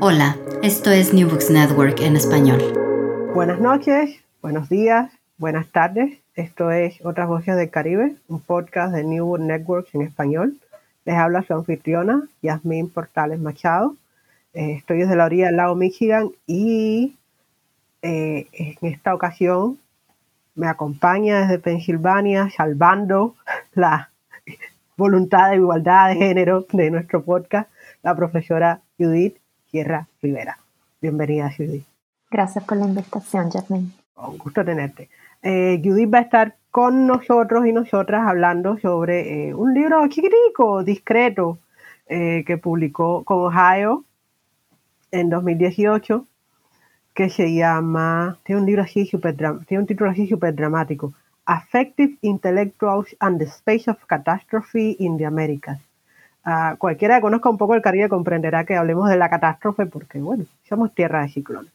Hola, esto es New Books Network en español. Buenas noches, buenos días, buenas tardes. Esto es Otras Voces del Caribe, un podcast de New Books Network en español. Les habla su anfitriona, Yasmín Portales Machado. Eh, estoy desde la orilla del lago Michigan y eh, en esta ocasión me acompaña desde Pensilvania, salvando la voluntad de igualdad de género de nuestro podcast, la profesora Judith Sierra Rivera. Bienvenida, Judith. Gracias por la invitación, Jasmine. Un gusto tenerte. Eh, Judith va a estar con nosotros y nosotras hablando sobre eh, un libro chiquitico, discreto, eh, que publicó con Ohio en 2018, que se llama, tiene un libro así super, tiene un título así súper dramático, Affective Intellectuals and the Space of Catastrophe in the Americas. Cualquiera que conozca un poco el Caribe comprenderá que hablemos de la catástrofe porque, bueno, somos tierra de ciclones.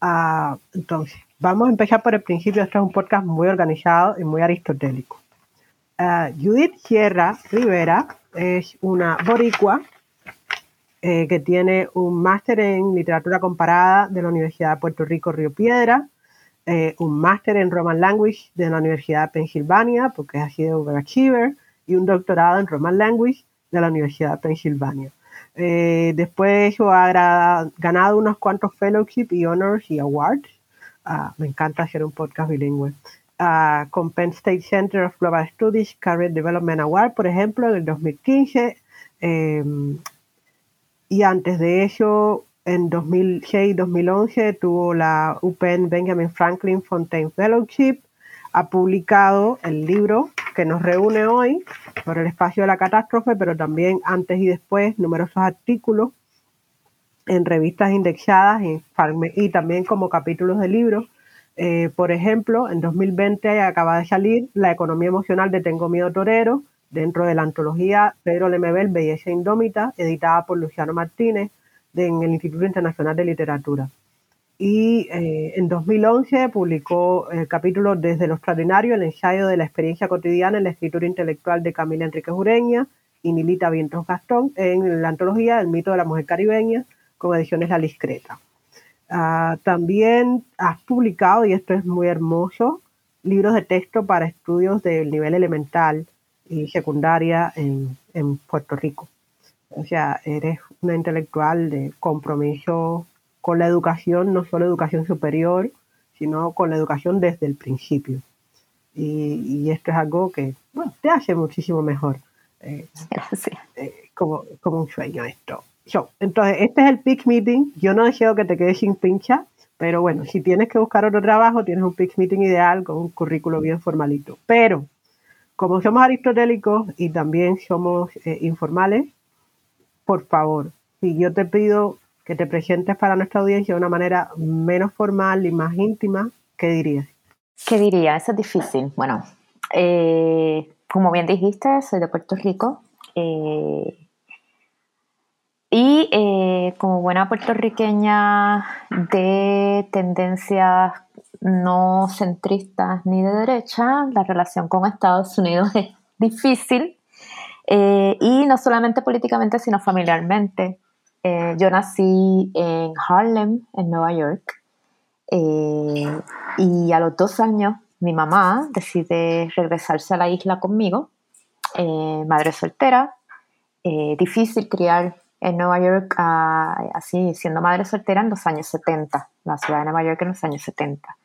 Ah, entonces, vamos a empezar por el principio. Esto es un podcast muy organizado y muy aristotélico. Ah, Judith Sierra Rivera es una boricua eh, que tiene un máster en literatura comparada de la Universidad de Puerto Rico Río Piedra, eh, un máster en Roman Language de la Universidad de Pensilvania, porque ha sido overachiever, y un doctorado en Roman Language de la Universidad de Pensilvania. Eh, después ha ganado unos cuantos fellowship y honors y awards. Ah, me encanta hacer un podcast bilingüe. Ah, con Penn State Center of Global Studies Career Development Award, por ejemplo, en el 2015. Em, y antes de eso, en 2006-2011, tuvo la UPenn Benjamin Franklin Fontaine Fellowship. Ha publicado el libro que nos reúne hoy por el espacio de la catástrofe, pero también antes y después numerosos artículos en revistas indexadas y, también como capítulos de libros. Eh, por ejemplo, en 2020 acaba de salir La economía emocional de Tengo Miedo Torero, dentro de la antología Pedro Lemebel, Belleza Indómita, editada por Luciano Martínez en el Instituto Internacional de Literatura y eh, en 2011 publicó el capítulo Desde lo extraordinario, el ensayo de la experiencia cotidiana en la escritura intelectual de Camila Enrique Jureña y Milita Vientos Gastón en la antología El mito de la mujer caribeña con ediciones La Discreta. Ah, también has publicado, y esto es muy hermoso, libros de texto para estudios del nivel elemental y secundaria en, en Puerto Rico. O sea, eres una intelectual de compromiso con la educación, no solo educación superior, sino con la educación desde el principio. Y, esto es algo que te hace muchísimo mejor. Eh, eh, como, como un sueño esto. entonces, este es el Pitch Meeting. Yo no deseo que te quedes sin pincha, pero bueno, si tienes que buscar otro trabajo, tienes un Pitch Meeting ideal con un currículo bien formalito. Pero, como somos aristotélicos y también somos eh, informales, por favor, si yo te pido que te presentes para nuestra audiencia de una manera menos formal y más íntima, ¿qué dirías? ¿Qué diría? Eso es difícil. Bueno, eh, como bien dijiste, soy de Puerto Rico. Eh, Y eh, como buena puertorriqueña de tendencias no centristas ni de derecha, la relación con Estados Unidos es difícil. Eh, y no solamente políticamente, sino familiarmente. Eh, yo nací en Harlem, en Nueva York, y a los dos años mi mamá decide regresarse a la isla conmigo, madre soltera, difícil criar en Nueva York, así siendo madre soltera en los años 70, la ciudad de Nueva York en los años 70.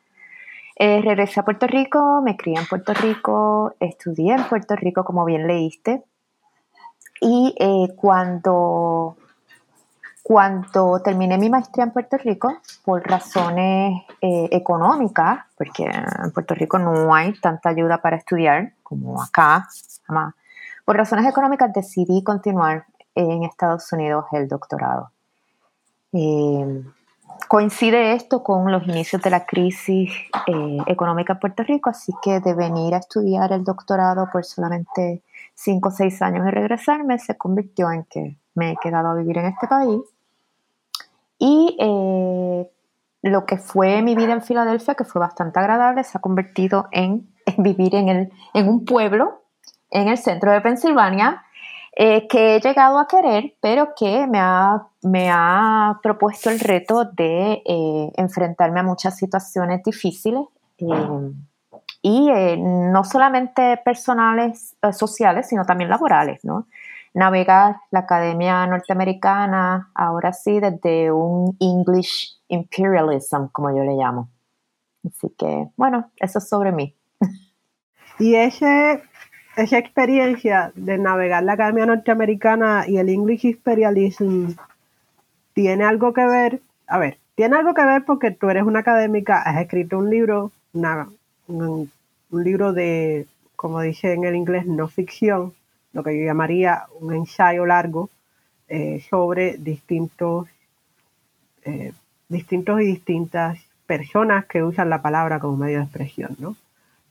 Eh, regresé a Puerto Rico, me crié en Puerto Rico, estudié en Puerto Rico, como bien leíste, y eh, cuando, cuando terminé mi maestría en Puerto Rico, por razones eh, económicas, porque en Puerto Rico no hay tanta ayuda para estudiar como acá, por razones económicas decidí continuar en Estados Unidos el doctorado. Eh, coincide esto con los inicios de la crisis eh, económica en Puerto Rico, así que de venir a estudiar el doctorado por solamente cinco o seis años y regresarme se convirtió en que me he quedado a vivir en este país. Y eh, lo que fue mi vida en Filadelfia, que fue bastante agradable, se ha convertido en, vivir en, el, en un pueblo en el centro de Pensilvania, eh, que he llegado a querer, pero que me ha, me ha propuesto el reto de eh, enfrentarme a muchas situaciones difíciles. Eh, y no solamente personales, sociales, sino también laborales, ¿no? Navegar la academia norteamericana, ahora sí, desde un English imperialism, como yo le llamo. Así que, bueno, eso es sobre mí. Y ese esa experiencia de navegar la academia norteamericana y el English Imperialism tiene algo que ver, a ver, tiene algo que ver porque tú eres una académica, has escrito un libro, un, libro de, como dice en el inglés, no ficción, lo que yo llamaría un ensayo largo eh, sobre distintos, eh, distintos y distintas personas que usan la palabra como medio de expresión, ¿no?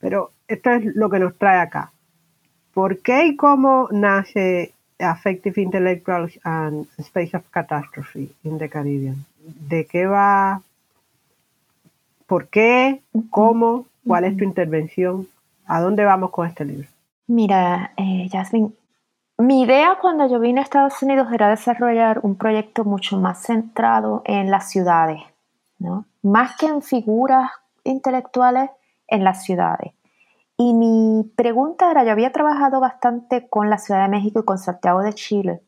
Pero esto es lo que nos trae acá. ¿Por qué y cómo nace Affective Intellectual and Space of Catastrophe in the Caribbean? ¿De qué va? ¿Por qué? ¿Cómo? ¿Cuál es tu intervención? ¿A dónde vamos con este libro? Mira, eh, Jasmine, mi idea cuando yo vine a Estados Unidos era desarrollar un proyecto mucho más centrado en las ciudades, ¿no? Más que en figuras intelectuales, en las ciudades. Y mi pregunta era, yo había trabajado bastante con la Ciudad de México y con Santiago de Chile,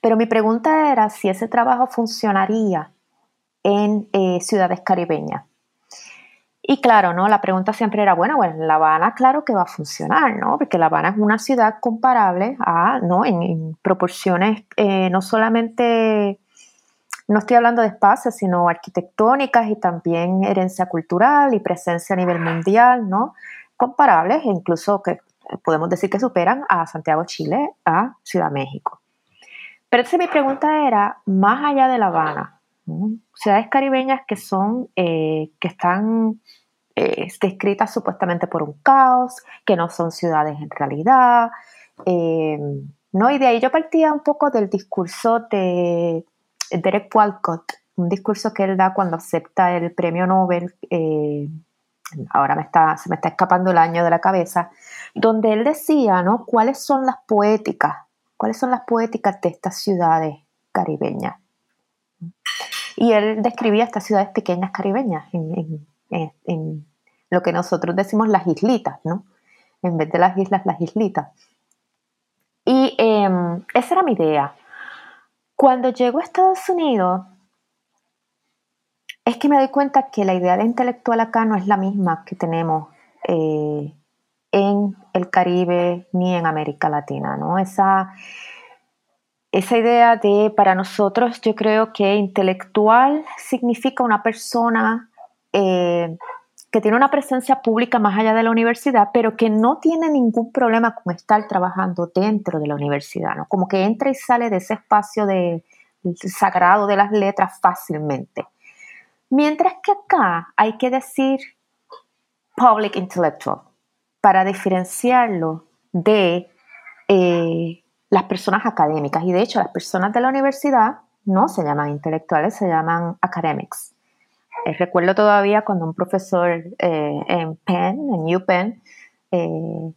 pero mi pregunta era si ese trabajo funcionaría en eh, ciudades caribeñas. Y claro, ¿no? La pregunta siempre era, bueno, bueno, La Habana claro que va a funcionar, ¿no? Porque La Habana es una ciudad comparable a, ¿no? En, proporciones eh, no solamente, no estoy hablando de espacios, sino arquitectónicas y también herencia cultural y presencia a nivel mundial, ¿no? comparables e incluso que podemos decir que superan a Santiago, Chile, a Ciudad México. Pero entonces mi pregunta era, más allá de La Habana, ciudades caribeñas que son, eh, que están eh, descritas supuestamente por un caos, que no son ciudades en realidad, eh, ¿no? Y de ahí yo partía un poco del discurso de Derek Walcott, un discurso que él da cuando acepta el premio Nobel ahora me está, se me está escapando el año de la cabeza, donde él decía, ¿no? ¿Cuáles son las poéticas? ¿Cuáles son las poéticas de estas ciudades caribeñas? Y él describía estas ciudades pequeñas caribeñas en, lo que nosotros decimos las islitas, ¿no? En vez de las islas, las islitas. Y em, esa era mi idea. Cuando llego a Estados Unidos, es que me doy cuenta que la idea de intelectual acá no es la misma que tenemos eh, en el Caribe ni en América Latina, ¿no? Esa, esa idea de, para nosotros, yo creo que intelectual significa una persona eh, que tiene una presencia pública más allá de la universidad, pero que no tiene ningún problema con estar trabajando dentro de la universidad, ¿no? Como que entra y sale de ese espacio de, sagrado de las letras fácilmente. Mientras que acá hay que decir public intellectual para diferenciarlo de eh, las personas académicas. Y de hecho, las personas de la universidad no se llaman intelectuales, se llaman academics. Eh, recuerdo todavía cuando un profesor eh, en Penn, en UPenn, eh,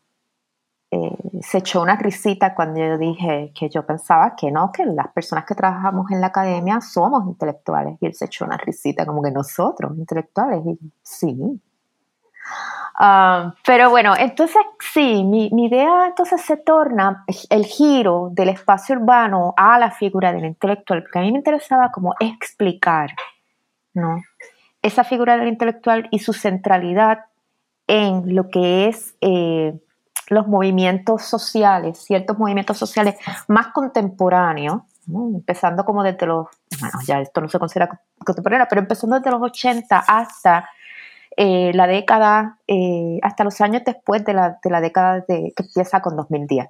se echó una risita cuando yo dije que yo pensaba que no, que las personas que trabajamos en la academia somos intelectuales. Y él se echó una risita como que nosotros, intelectuales. Y sí, Ah, pero bueno, entonces sí, mi, idea entonces se torna el giro del espacio urbano a la figura del intelectual, porque a mí me interesaba como explicar, ¿no? Esa figura del intelectual y su centralidad en lo que es eh, los movimientos sociales, ciertos movimientos sociales más contemporáneos, empezando como desde los, ya esto no se considera contemporáneo, pero empezando desde los 80 hasta eh, la década, eh, hasta los años después de la, de la década que empieza con 2010.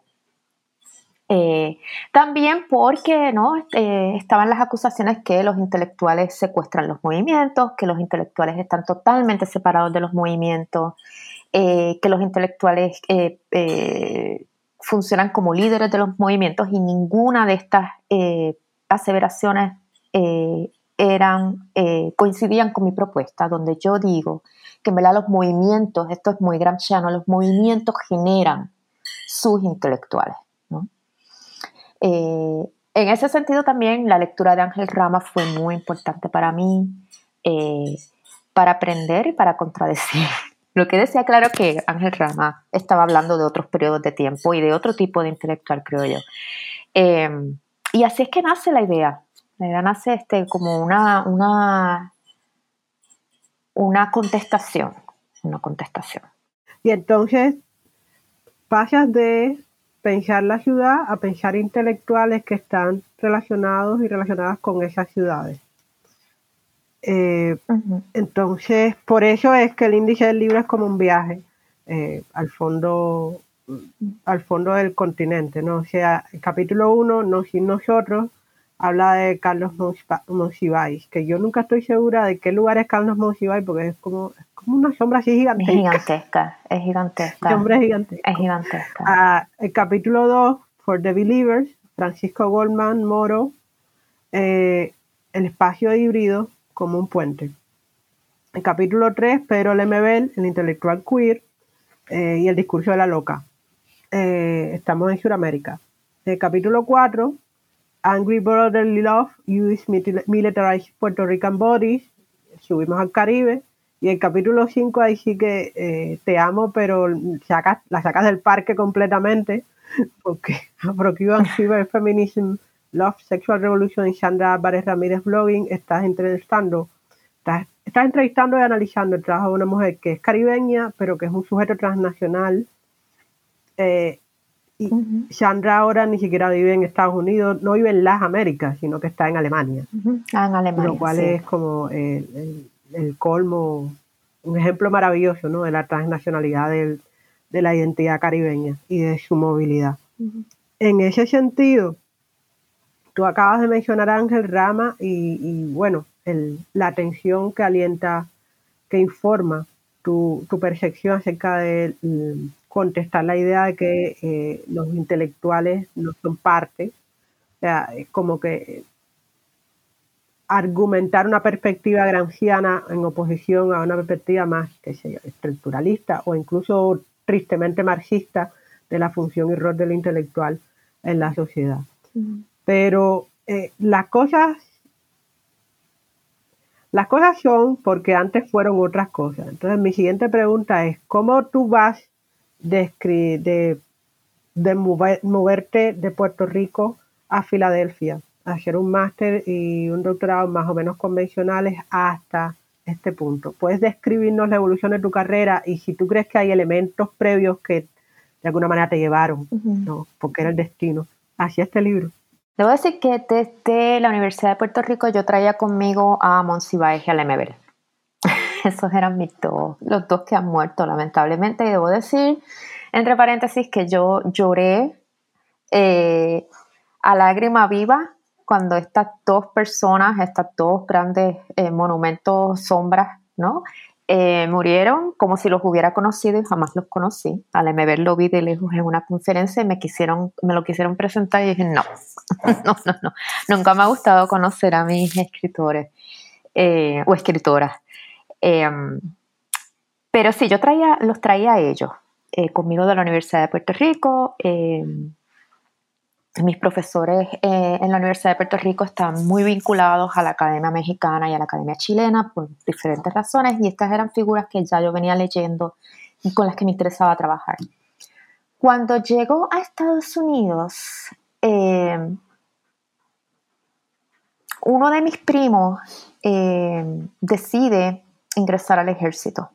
Eh, también porque ¿no? estaban las acusaciones que los intelectuales secuestran los movimientos, que los intelectuales están totalmente separados de los movimientos, que los intelectuales funcionan como líderes de los movimientos y ninguna de estas aseveraciones eran, coincidían con mi propuesta, donde yo digo que en verdad los movimientos, esto es muy gramsciano, los movimientos generan sus intelectuales. Eh, en ese sentido también la lectura de Ángel Rama fue muy importante para mí, eh, para aprender y para contradecir. Lo que decía claro que Ángel Rama estaba hablando de otros periodos de tiempo y de otro tipo de intelectual, creo yo. Eh, y así es que nace la idea. La idea nace este, como una, una una contestación, una contestación. Y entonces pasas de pensar la ciudad a pensar intelectuales que están relacionados y relacionadas con esas ciudades. Eh, entonces, por eso es que el índice del libro es como un viaje eh, al fondo al fondo del continente, ¿no? O sea, el capítulo 1, No sin nosotros, habla de Carlos Monsiváis, que yo nunca estoy segura de qué lugar es Carlos Monsiváis, porque es como, como una sombra así gigantesca. Es gigantesca, es gigantesca. sombra es gigantesca. Es gigantesca. Ah, el capítulo 2, For the Believers, Francisco Goldman Moro, eh, el espacio híbrido como un puente. El capítulo 3, Pedro Lemebel, el intelectual queer eh, y el discurso de la loca. Eh, estamos en Sudamérica. El capítulo 4, Angry Brotherly Love, US Militarized Puerto Rican Bodies, subimos al Caribe, y el capítulo 5 ahí sí que eh, te amo, pero sacas, la sacas del parque completamente, porque Procure Cyber Feminism, Love, Sexual Revolution y Sandra Álvarez Ramírez Blogging, estás entrevistando, estás, estás entrevistando y analizando el trabajo de una mujer que es caribeña, pero que es un sujeto transnacional, eh, y Sandra ahora ni siquiera vive en Estados Unidos, no vive en las Américas, sino que está en Alemania. Ah, en Alemania. Lo cual es como el, colmo, un ejemplo maravilloso ¿no? de la transnacionalidad de la identidad caribeña y de su movilidad. En ese sentido, tú acabas de mencionar a Ángel Rama y, bueno, la atención que alienta, que informa tu, tu percepción acerca de contestar la idea de que eh, los intelectuales no son parte, o sea, es como que argumentar una perspectiva gramsciana en oposición a una perspectiva más, que sé estructuralista o incluso tristemente marxista de la función y rol del intelectual en la sociedad. Pero eh, las cosas las cosas son porque antes fueron otras cosas. Entonces mi siguiente pregunta es, ¿cómo tú vas de, de, moverte de Puerto Rico a Filadelfia, hacer un máster y un doctorado más o menos convencionales hasta este punto. Puedes describirnos la evolución de tu carrera y si tú crees que hay elementos previos que de alguna manera te llevaron, ¿no? porque era el destino, hacia este libro. Debo decir que desde la Universidad de Puerto Rico yo traía conmigo a Monsiváis y a Lemebel. esos eran mis dos, los dos que han muerto lamentablemente. Y debo decir, entre paréntesis, que yo lloré eh, a lágrima viva cuando estas dos personas, estas dos grandes eh, monumentos, sombras, ¿no? eh, murieron como si los hubiera conocido y jamás los conocí. Al MB lo vi de lejos en una conferencia y me, quisieron, me lo quisieron presentar y dije, no, no, no, no. Nunca me ha gustado conocer a mis escritores o escritoras. Em, pero sí, yo traía, los traía a ellos, eh, conmigo de la Universidad de Puerto Rico. Em, mis profesores eh, en la Universidad de Puerto Rico están muy vinculados a la Academia Mexicana y a la Academia Chilena por diferentes razones y estas eran figuras que ya yo venía leyendo y con las que me interesaba trabajar. Cuando llego a Estados Unidos, eh, uno de mis primos eh, decide ingresar al ejército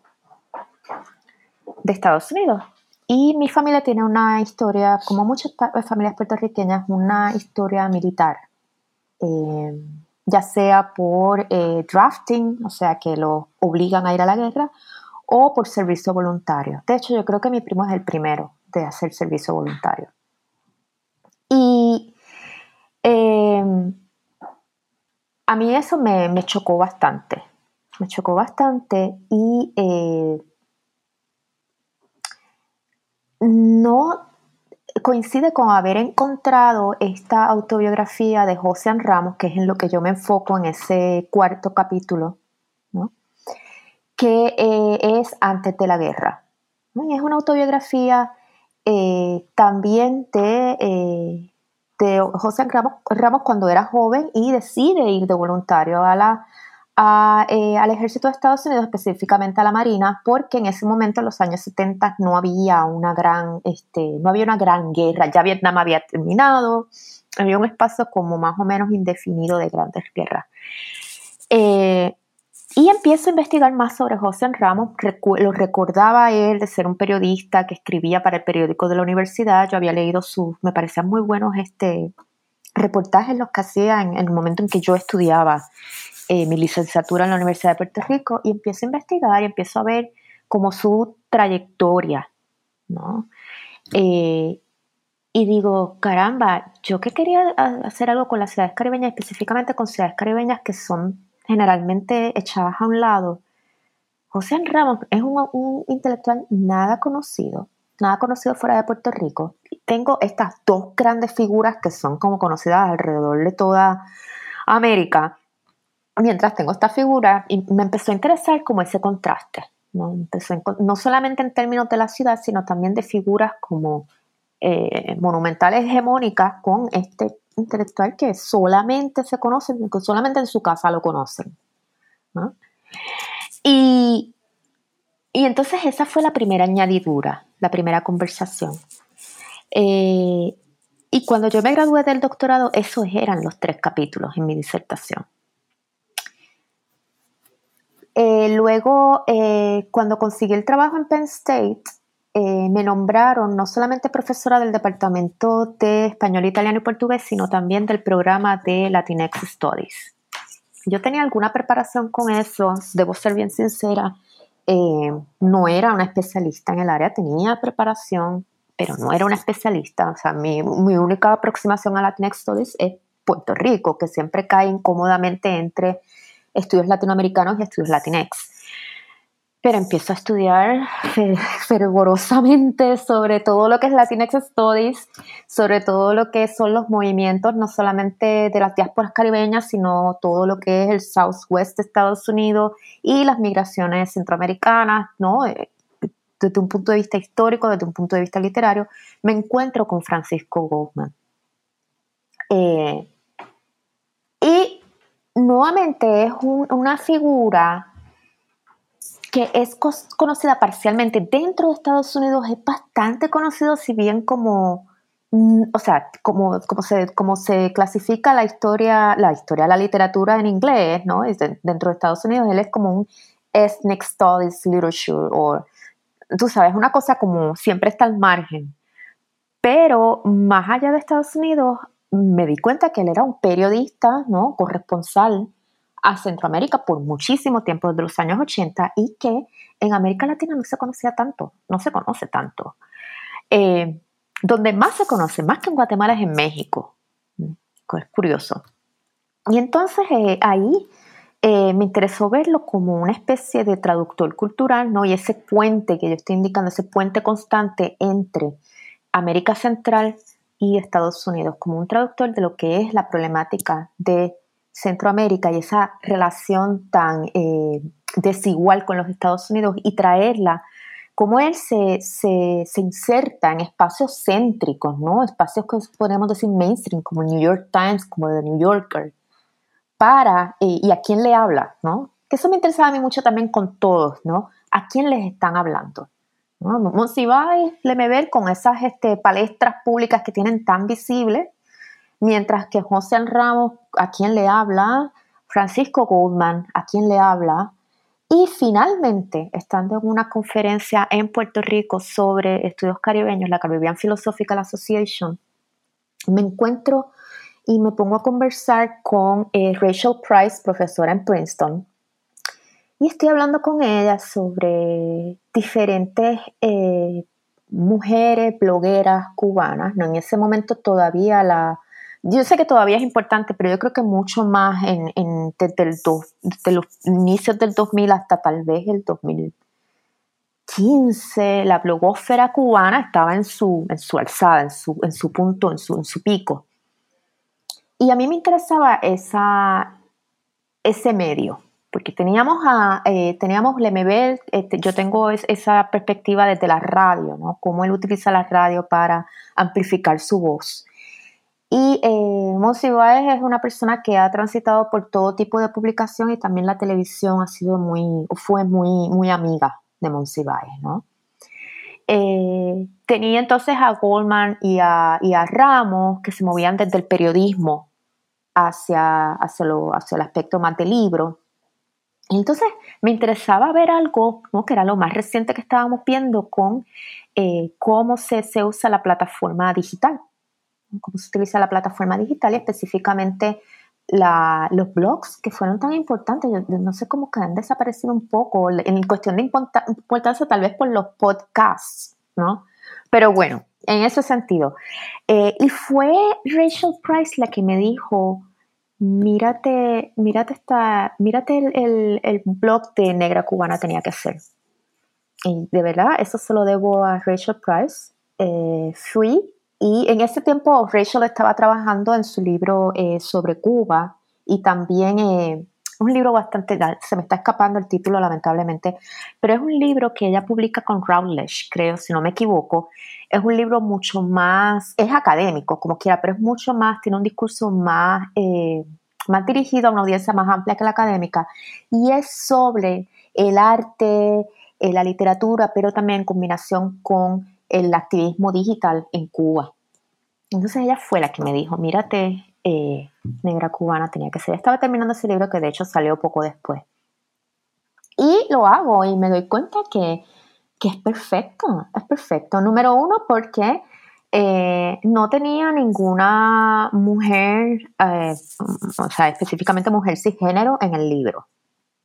de Estados Unidos y mi familia tiene una historia, como muchas familias puertorriqueñas, una historia militar, eh, ya sea por eh, drafting, o sea, que lo obligan a ir a la guerra, o por servicio voluntario. De hecho, yo creo que mi primo es el primero de hacer servicio voluntario. Y eh, a mí eso me, me, chocó bastante, me chocó bastante y no coincide con haber encontrado esta autobiografía de José Ramos, que es en lo que yo me enfoco en ese cuarto capítulo, que eh, es Antes de la Guerra. es una autobiografía eh, también de, eh, de José Ramos, Ramos cuando era joven y decide ir de voluntario a la eh, al ejército de Estados Unidos, específicamente a la Marina, porque en ese momento, en los años 70, no había una gran, este, no había una gran guerra, ya Vietnam había terminado, había un espacio como más o menos indefinido de grandes guerras. Eh, y empiezo a investigar más sobre José Ramos. lo recordaba él de ser un periodista que escribía para el periódico de la universidad. Yo había leído sus, me parecían muy buenos este, reportajes los que hacía en, en el momento en que yo estudiaba eh, mi licenciatura en la Universidad de Puerto Rico y empiezo a investigar y empiezo a ver como su trayectoria, ¿no? Eh, y digo, caramba, yo que quería hacer algo con las ciudades caribeñas, específicamente con ciudades caribeñas que son generalmente echadas a un lado. José Ramos es un, un intelectual nada conocido, nada conocido fuera de Puerto Rico. Tengo estas dos grandes figuras que son como conocidas alrededor de toda América, mientras tengo esta figura, y me empezó a interesar como ese contraste, ¿no? no solamente en términos de la ciudad, sino también de figuras como eh, monumentales hegemónicas con este intelectual que solamente se conoce, solamente en su casa lo conocen. Y, y, entonces esa fue la primera añadidura, la primera conversación. Eh, y cuando yo me gradué del doctorado, esos eran los tres capítulos en mi disertación. Eh, luego, eh, cuando conseguí el trabajo en Penn State, eh, me nombraron no solamente profesora del Departamento de Español, Italiano y Portugués, sino también del programa de Latinx Studies. Yo tenía alguna preparación con eso, debo ser bien sincera, no era una especialista en el área, tenía preparación, pero no era una especialista. O sea, mi, mi única aproximación a Latinx Studies es Puerto Rico, que siempre cae incómodamente entre estudios latinoamericanos y estudios latinex. Pero empiezo a estudiar fervorosamente sobre todo lo que es Latinx Studies, sobre todo lo que son los movimientos, no solamente de las diásporas caribeñas, sino todo lo que es el Southwest de Estados Unidos y las migraciones centroamericanas, ¿no? Eh, desde un punto de vista histórico, desde un punto de vista literario, me encuentro con Francisco Goldman. Eh, nuevamente es una figura que es conocida parcialmente dentro de Estados Unidos, es bastante conocido, si bien como, mm, o sea, como, como, se, como se clasifica la historia, la historia, la literatura en inglés, ¿no? Es dentro de Estados Unidos, él es como un ethnic studies literature, o tú sabes, una cosa como siempre está al margen. Pero más allá de Estados Unidos, me di cuenta que él era un periodista, ¿no? Corresponsal a Centroamérica por muchísimo tiempo, desde los años 80, y que en América Latina no se conocía tanto, no se conoce tanto. Eh, donde más se conoce, más que en Guatemala, es en México. Es curioso. Y entonces eh, ahí eh, me interesó verlo como una especie de traductor cultural, ¿no? Y ese puente que yo estoy indicando, ese puente constante entre América Central y Estados Unidos, como un traductor de lo que es la problemática de Centroamérica y esa relación tan eh, desigual con los Estados Unidos y traerla, como él se, se, se, inserta en espacios céntricos, ¿no? Espacios que podemos decir mainstream, como New York Times, como The New Yorker, para, eh, y a quién le habla, ¿no? Que eso me interesaba a mí mucho también con todos, ¿no? ¿A quién les están hablando? Monsiváis, ver con esas este, palestras públicas que tienen tan visibles, mientras que José Ramos, ¿a quién le habla? Francisco Goldman, ¿a quién le habla? Y finalmente, estando en una conferencia en Puerto Rico sobre estudios caribeños, la Caribbean Philosophical Association, me encuentro y me pongo a conversar con eh, Rachel Price, profesora en Princeton, y estoy hablando con ella sobre diferentes eh, mujeres blogueras cubanas. ¿no? En ese momento todavía la... Yo sé que todavía es importante, pero yo creo que mucho más en, desde, los inicios del 2000 hasta tal vez el 2015, la blogósfera cubana estaba en su, en su alzada, en su, en su punto, en su, en su pico. Y a mí me interesaba esa, ese medio, porque teníamos a eh, teníamos Lemebel, este, yo tengo esa perspectiva desde la radio, ¿no? Cómo él utiliza la radio para amplificar su voz. Y eh, es una persona que ha transitado por todo tipo de publicación y también la televisión ha sido muy, fue muy, muy amiga de Monsiváis, ¿no? Eh, tenía entonces a Goldman y a, y a Ramos que se movían desde el periodismo hacia, hacia, lo, hacia el aspecto más del libro. Entonces me interesaba ver algo que era lo más reciente que estábamos viendo con eh, cómo se, se, usa la plataforma digital, cómo se utiliza la plataforma digital y específicamente los blogs que fueron tan importantes. Yo, no sé cómo que han desaparecido un poco en cuestión de importancia tal vez por los podcasts, ¿no? Pero bueno, en ese sentido. Eh, y fue Rachel Price la que me dijo, mírate, mírate, esta, mírate el, el, blog de Negra Cubana tenía que ser. Y de verdad, eso se lo debo a Rachel Price. Eh, fui y en ese tiempo Rachel estaba trabajando en su libro eh, sobre Cuba y también eh, un libro bastante, se me está escapando el título lamentablemente, pero es un libro que ella publica con Routledge, creo, si no me equivoco. Es un libro mucho más, es académico, como quiera, pero es mucho más, tiene un discurso más, eh, más dirigido a una audiencia más amplia que la académica, y es sobre el arte, eh, la literatura, pero también en combinación con el activismo digital en Cuba. Entonces ella fue la que me dijo, mírate eh, negra cubana tenía que ser. Estaba terminando ese libro que de hecho salió poco después. Y lo hago y me doy cuenta que, que es perfecto, es perfecto. Número uno, porque eh, no tenía ninguna mujer, eh, o sea, específicamente mujer cisgénero en el libro.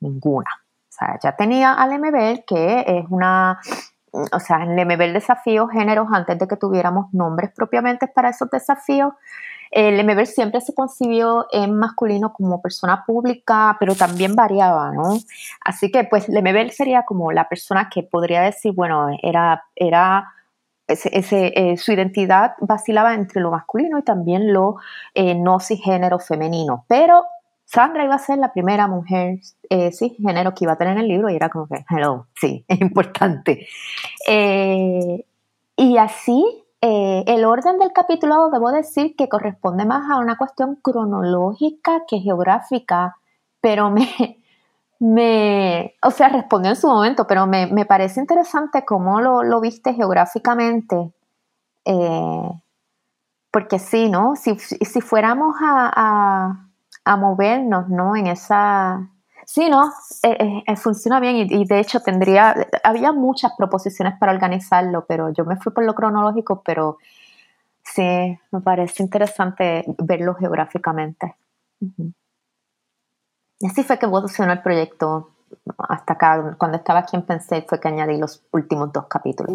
Ninguna. O sea, ya tenía al MBL, que es una, o sea, el MBL desafíos géneros antes de que tuviéramos nombres propiamente para esos desafíos. El MBL siempre se concibió en masculino como persona pública, pero también variaba, ¿no? Así que, pues, el MBL sería como la persona que podría decir, bueno, era, era ese, eh, su identidad vacilaba entre lo masculino y también lo eh, no cisgénero femenino. Pero Sandra iba a ser la primera mujer eh, cisgénero que iba a tener el libro y era como que, hello, sí, es importante. Eh, y así eh, el orden del capítulo debo decir que corresponde más a una cuestión cronológica que geográfica, pero me, me o sea, respondió en su momento, pero me, parece interesante cómo lo, viste geográficamente. Eh, porque sí, ¿no? Si, si fuéramos a, a, movernos, ¿no? En esa, Sí, no, eh, eh, funciona bien y, de hecho tendría, había muchas proposiciones para organizarlo, pero yo me fui por lo cronológico, pero sí, me parece interesante verlo geográficamente. Y así fue que evolucionó el proyecto hasta acá, cuando estaba aquí en Pensé, fue que añadí los últimos dos capítulos.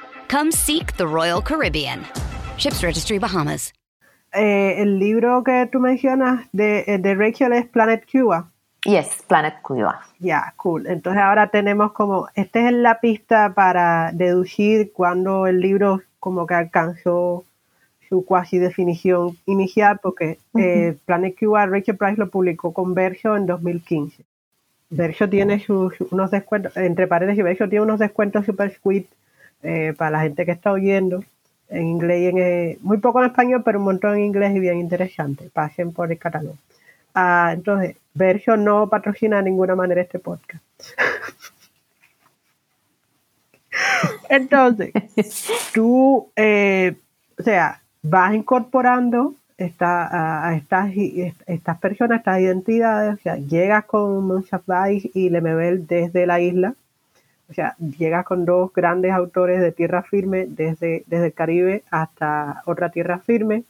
Come seek the Royal Caribbean. Ships Registry Bahamas. Eh, el libro que tú mencionas de, eh, de Rachel es Planet Cuba. Yes, Planet Cuba. Ya, yeah, cool. Entonces ahora tenemos como, esta es la pista para deducir cuando el libro como que alcanzó su cuasi definición inicial, porque uh -huh. eh, Planet Cuba, Rachel Price lo publicó con Verso en 2015. Verso tiene sus, unos descuentos, entre paréntesis, Verso tiene unos descuentos super sweet eh, para la gente que está oyendo en inglés y en eh, muy poco en español, pero un montón en inglés y bien interesante. Pasen por el catálogo. Ah, entonces, Verso no patrocina de ninguna manera este podcast. entonces, tú, eh, o sea, vas incorporando esta, a estas, estas personas, estas identidades, o sea, llegas con Monsafdai y Lemebel desde la isla, o sea, llegas con dos grandes autores de tierra firme desde, desde el Caribe hasta otra tierra firme,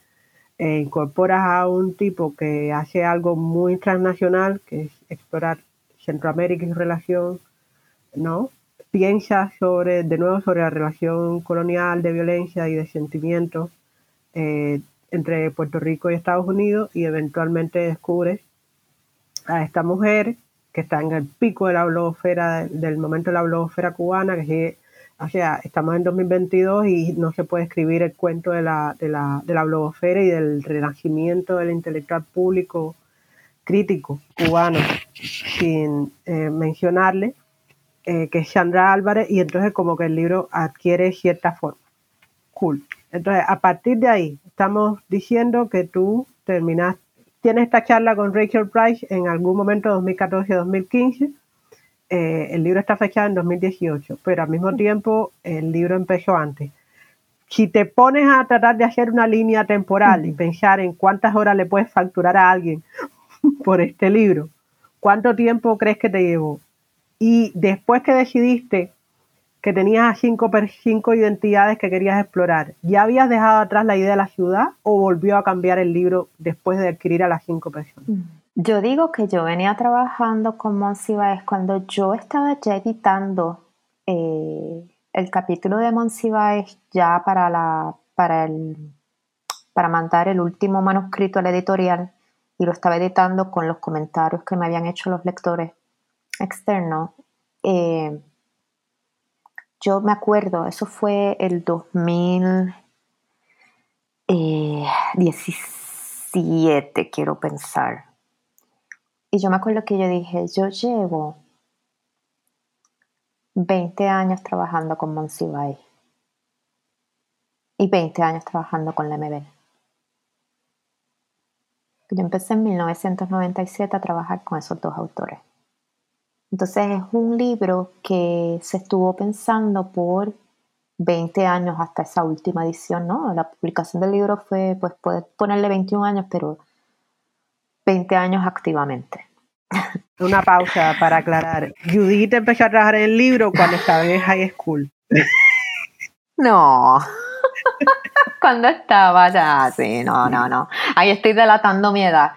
e incorporas a un tipo que hace algo muy transnacional, que es explorar Centroamérica y su relación, ¿no? Piensas sobre, de nuevo sobre la relación colonial de violencia y de sentimientos eh, entre Puerto Rico y Estados Unidos y eventualmente descubres a esta mujer que está en el pico de la blogosfera, del momento de la blogosfera cubana, que sigue, o sea, estamos en 2022 y no se puede escribir el cuento de la, de la, de la blogosfera y del renacimiento del intelectual público crítico cubano sin eh, mencionarle, eh, que es Sandra Álvarez, y entonces como que el libro adquiere cierta forma. Cool. Entonces, a partir de ahí, estamos diciendo que tú terminaste tienes esta charla con Rachel Price en algún momento 2014-2015. Eh, el libro está fechado en 2018, pero al mismo tiempo el libro empezó antes. Si te pones a tratar de hacer una línea temporal y pensar en cuántas horas le puedes facturar a alguien por este libro, ¿cuánto tiempo crees que te llevó? Y después que decidiste que tenías cinco, cinco identidades que querías explorar, ¿ya habías dejado atrás la idea de la ciudad o volvió a cambiar el libro después de adquirir a las cinco personas? Yo digo que yo venía trabajando con Monsiváis cuando yo estaba ya editando eh, el capítulo de Monsiváis ya para, para, el, para mandar el último manuscrito a la editorial y lo estaba editando con los comentarios que me habían hecho los lectores externos. Eh, yo me acuerdo, eso fue el 2017, eh, quiero pensar. Y yo me acuerdo que yo dije, yo llevo 20 años trabajando con Monsiváis y 20 años trabajando con Lemebel. Yo empecé en 1997 a trabajar con esos dos autores. Entonces es un libro que se estuvo pensando por 20 años hasta esa última edición, ¿no? La publicación del libro fue, pues puedes ponerle 21 años, pero 20 años activamente. Una pausa para aclarar. Judith empezó a trabajar en el libro cuando estaba en high school. No. cuando estaba ya, sí, no, no, no. Ahí estoy delatando mi edad.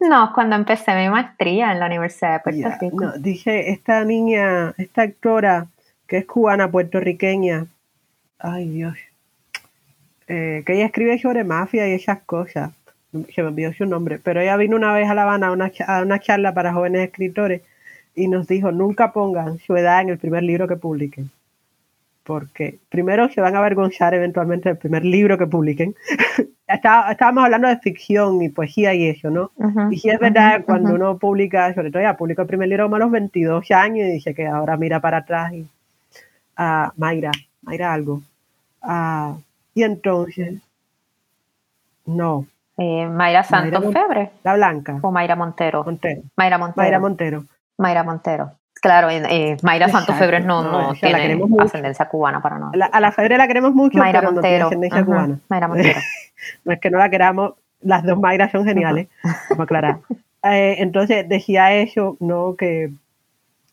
No, cuando empecé mi maestría en la Universidad de Puerto Rico. No, dije, esta niña, esta actora que es cubana, puertorriqueña, ay Dios, eh, que ella escribe sobre mafia y esas cosas, se me olvidó su nombre, pero ella vino una vez a La Habana a una, a una charla para jóvenes escritores y nos dijo, nunca pongan su edad en el primer libro que publiquen porque primero se van a avergonzar eventualmente del primer libro que publiquen. estábamos hablando de ficción y poesía y eso, ¿no? y si es verdad, cuando uno publica, sobre todo ya publicó el primer libro a los 22 años y dice que ahora mira para atrás y a Mayra, Mayra algo. y entonces, no. Eh, Mayra Santos Febre. La Blanca. O Mayra Montero. Montero. Mayra Montero. Mayra Montero. Mayra Montero. Claro, eh, Mayra Santos Febres no, no, tiene ascendencia cubana para nada. a la Febre la queremos mucho, Mayra pero Montero. no tiene ascendencia cubana. Mayra Montero. no es que no la queramos, las dos Mayras son geniales, vamos a aclarar. Eh, entonces decía eso, ¿no? Que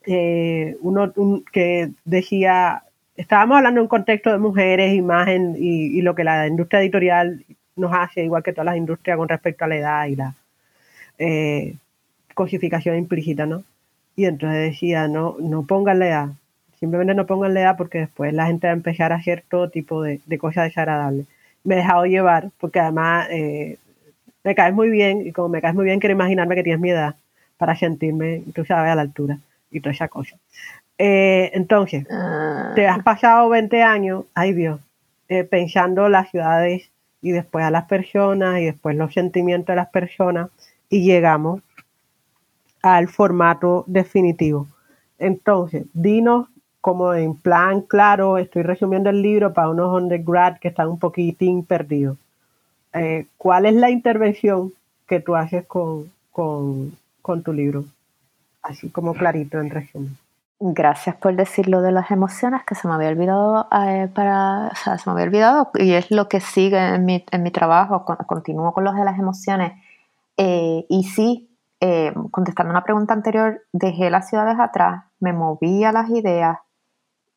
eh, uno que decía, estábamos hablando en un contexto de mujeres, imagen y, y, lo que la industria editorial nos hace, igual que todas las industrias con respecto a la edad y la eh, cosificación implícita, ¿no? Y entonces decía, no, no pongan la edad, simplemente no pongan la edad porque después la gente va a empezar a hacer todo tipo de, cosas desagradables. Me he dejado llevar porque además eh, me caes muy bien y como me caes muy bien quiero imaginarme que tienes mi edad para sentirme, tú sabes, a la altura y toda esa cosa. Eh, entonces, te has pasado 20 años, ay Dios, eh, pensando las ciudades y después a las personas y después los sentimientos de las personas y llegamos al formato definitivo. Entonces, dinos como en plan claro, estoy resumiendo el libro para unos undergrad que están un poquitín perdidos. Eh, ¿Cuál es la intervención que tú haces con, con, tu libro? Así como clarito en resumen. Gracias por decir lo de las emociones que se me había olvidado eh, para, o sea, se me había olvidado y es lo que sigue en mi, en mi trabajo, continúo con los de las emociones. Eh, y sí, eh, contestando una pregunta anterior, dejé las ciudades atrás, me moví a las ideas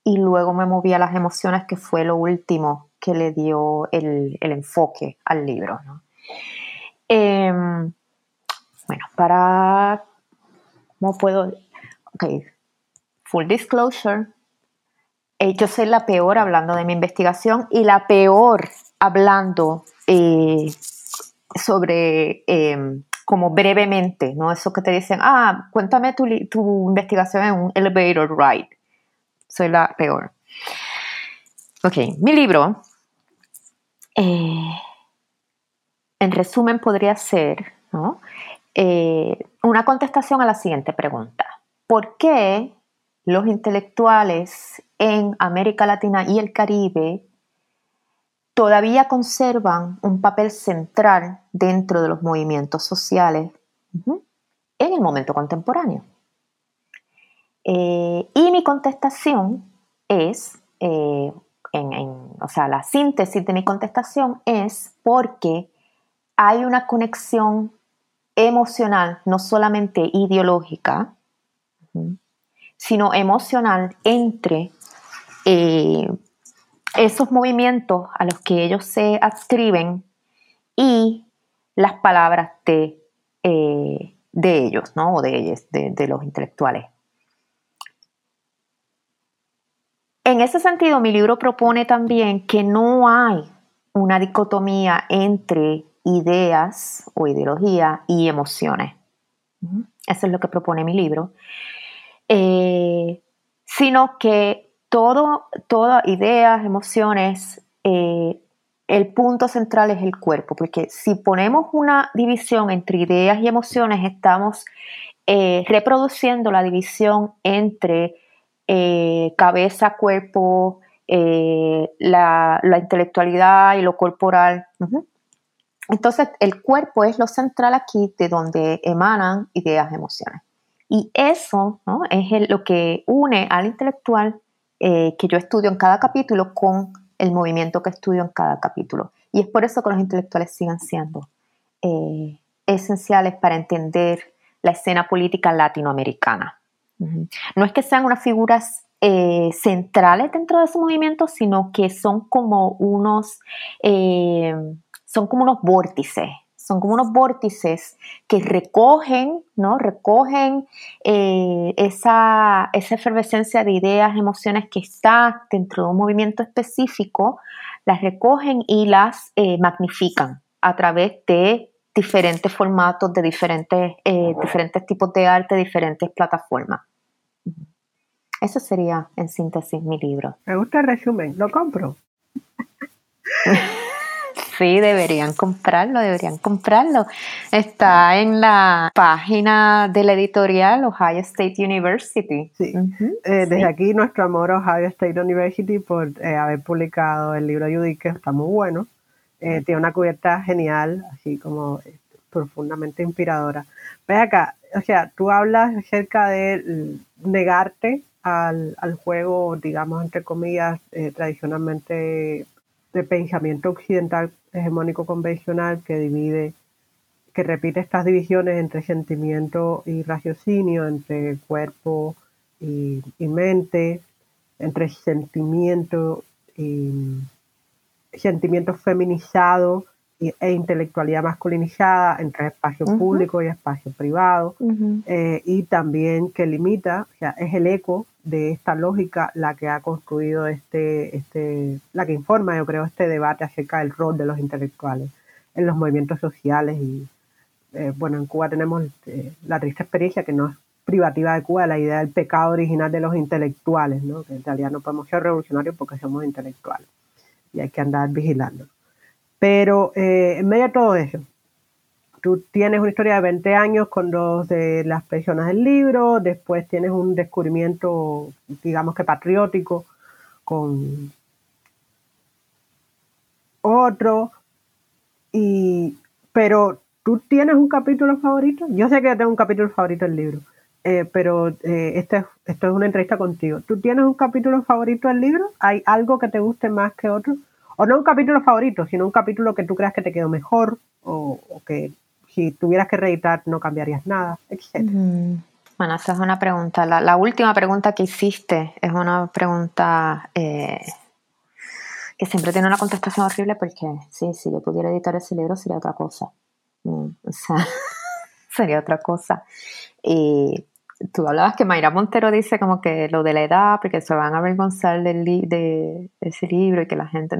y luego me moví a las emociones, que fue lo último que le dio el, enfoque al libro. Em, bueno, para... ¿Cómo puedo...? Ok, full disclosure. Eh, yo soy la peor hablando de mi investigación y la peor hablando eh, sobre em, como brevemente, ¿no? Eso que te dicen, ah, cuéntame tu, tu investigación en un elevator ride. Soy la peor. Ok, mi libro, eh, en resumen, podría ser ¿no? Eh, una contestación a la siguiente pregunta. ¿Por qué los intelectuales en América Latina y el Caribe todavía conservan un papel central dentro de los movimientos sociales en el momento contemporáneo. Eh, y mi contestación es, eh, o sea, la síntesis de mi contestación es porque hay una conexión emocional, no solamente ideológica, sino emocional entre eh, esos movimientos a los que ellos se adscriben y las palabras de, eh, de ellos, ¿no? O de ellos, de, los intelectuales. En ese sentido, mi libro propone también que no hay una dicotomía entre ideas o ideología y emociones. Eso es lo que propone mi libro. Eh, sino que todo, todas ideas, emociones, eh, el punto central es el cuerpo, porque si ponemos una división entre ideas y emociones, estamos eh, reproduciendo la división entre eh, cabeza, cuerpo, la, intelectualidad y lo corporal. Entonces, el cuerpo es lo central aquí de donde emanan ideas, emociones. Y eso es lo que une al intelectual eh, que yo estudio en cada capítulo con el movimiento que estudio en cada capítulo. Y es por eso que los intelectuales siguen siendo eh, esenciales para entender la escena política latinoamericana. No es que sean unas figuras eh, centrales dentro de ese movimiento, sino que son como unos, eh, son como unos vórtices, son como unos vórtices que recogen, ¿no? Recogen eh, esa, esa efervescencia de ideas, emociones que está dentro de un movimiento específico, las recogen y las magnifican a través de diferentes formatos, de diferentes, diferentes tipos de arte, diferentes plataformas. Eso sería, en síntesis, mi libro. Me gusta el resumen, lo compro. sí, deberían comprarlo, deberían comprarlo. Está en la página de la editorial Ohio State University. Sí. Eh, desde aquí nuestro amor a Ohio State University por eh, haber publicado el libro Judy, que está muy bueno. Eh, tiene una cubierta genial, así como profundamente inspiradora. Ve acá, o sea, tú hablas acerca de negarte al, juego, digamos, entre comillas, eh, tradicionalmente de pensamiento occidental hegemónico convencional que divide, que repite estas divisiones entre sentimiento y raciocinio, entre cuerpo y, mente, entre sentimiento y sentimiento feminizado e intelectualidad masculinizada entre espacio público y espacio privado, eh, y también que limita, o sea, es el eco de esta lógica la que ha construido este, este, la que informa, yo creo, este debate acerca del rol de los intelectuales en los movimientos sociales. Y eh, bueno, en Cuba tenemos eh, la triste experiencia que no es privativa de Cuba, la idea del pecado original de los intelectuales, ¿no? que en realidad no podemos ser revolucionarios porque somos intelectuales y hay que andar vigilando. Pero eh, en medio de todo eso, tú tienes una historia de 20 años con dos de las personas del libro, después tienes un descubrimiento, digamos que patriótico, con otro, y, pero tú tienes un capítulo favorito. Yo sé que tengo un capítulo favorito del libro, eh, pero eh, este, esto es una entrevista contigo. ¿Tú tienes un capítulo favorito del libro? ¿Hay algo que te guste más que otro? O no un capítulo favorito, sino un capítulo que tú creas que te quedó mejor o, que si tuvieras que reeditar no cambiarías nada, etc. Bueno, esa es una pregunta. La, última pregunta que hiciste es una pregunta eh, que siempre tiene una contestación horrible porque sí, si yo pudiera editar ese libro sería otra cosa. Mm, o sea, sería otra cosa. Y tú hablabas que Mayra Montero dice como que lo de la edad, porque se van a avergonzar del de ese libro y que la gente...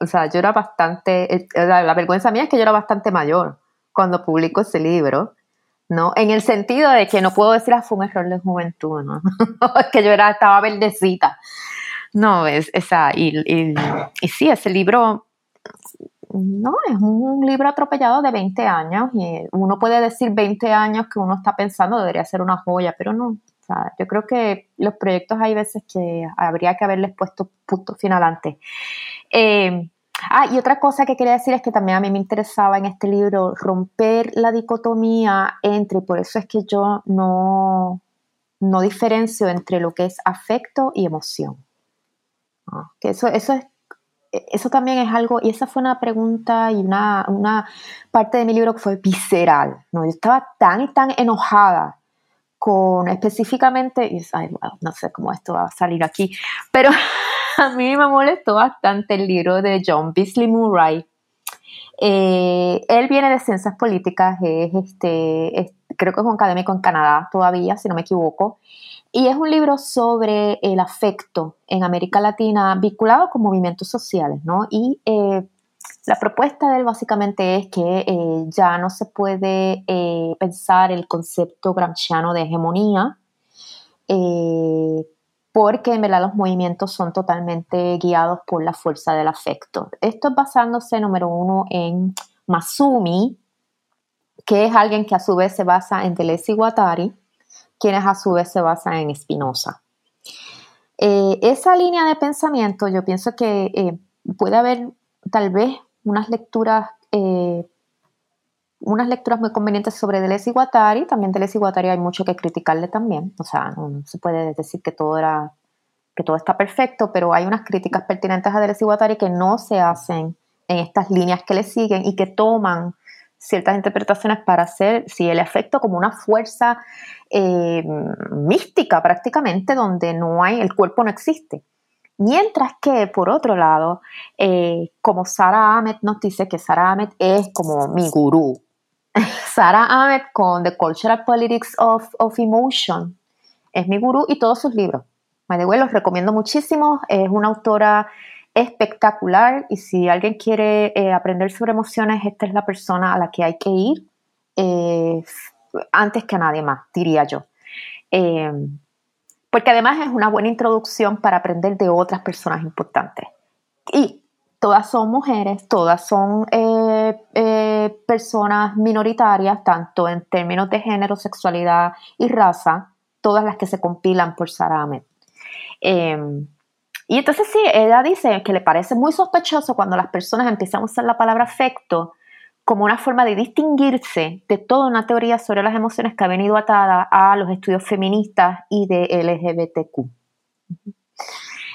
o sea, yo era bastante... Eh, la vergüenza mía es que yo era bastante mayor cuando publico ese libro, ¿no? En el sentido de que no puedo decir, ah, fue un error de juventud, ¿no? es que yo era, estaba verdecita. No, es, esa, y, y, y sí, ese libro no, es un libro atropellado de 20 años y uno puede decir 20 años que uno está pensando debería ser una joya, pero no. yo creo que los proyectos hay veces que habría que haberles puesto punto final antes. Eh, ah, y otra cosa que quería decir es que también a mí me interesaba en este libro romper la dicotomía entre, por eso es que yo no, no diferencio entre lo que es afecto y emoción. Ah, que eso, eso es eso también es algo, y esa fue una pregunta y una, una parte de mi libro que fue visceral, ¿no? Yo estaba tan y tan enojada con específicamente, y, no sé cómo esto va a salir aquí, pero a mí me molestó bastante el libro de John Beasley Murray. Eh, él viene de ciencias políticas, es este, creo que es un académico en Canadá todavía, si no me equivoco, y es un libro sobre el afecto en América Latina vinculado con movimientos sociales, ¿no? Y eh, la propuesta de él básicamente es que eh, ya no se puede eh, pensar el concepto gramsciano de hegemonía, porque en verdad los movimientos son totalmente guiados por la fuerza del afecto. Esto es basándose, número uno, en Masumi, que es alguien que a su vez se basa en Deleuze y Guattari, quienes a su vez se basan en Spinoza. Eh, esa línea de pensamiento, yo pienso que eh, puede haber tal vez unas lecturas, eh, unas lecturas muy convenientes sobre Deleuze y Guattari. También Deleuze y Guattari hay mucho que criticarle también. O sea, no, se puede decir que todo era que todo está perfecto, pero hay unas críticas pertinentes a Deleuze y Guattari que no se hacen en estas líneas que le siguen y que toman ciertas interpretaciones para hacer si el efecto como una fuerza eh, mística prácticamente donde no hay, el cuerpo no existe. Mientras que, por otro lado, eh, como Sarah Ahmed nos dice que Sarah Ahmed es como mi gurú. Sarah Ahmed con The Cultural Politics of, of Emotion es mi gurú y todos sus libros. Way, los recomiendo muchísimo. Es una autora espectacular y si alguien quiere eh, aprender sobre emociones, esta es la persona a la que hay que ir eh, antes que a nadie más, diría yo. Eh, porque además es una buena introducción para aprender de otras personas importantes. Y todas son mujeres, todas son personas minoritarias, tanto en términos de género, sexualidad y raza, todas las que se compilan por Sarah Ahmed. Y entonces sí, ella dice que le parece muy sospechoso cuando las personas empiezan a usar la palabra afecto como una forma de distinguirse de toda una teoría sobre las emociones que ha venido atada a los estudios feministas y de LGBTQ.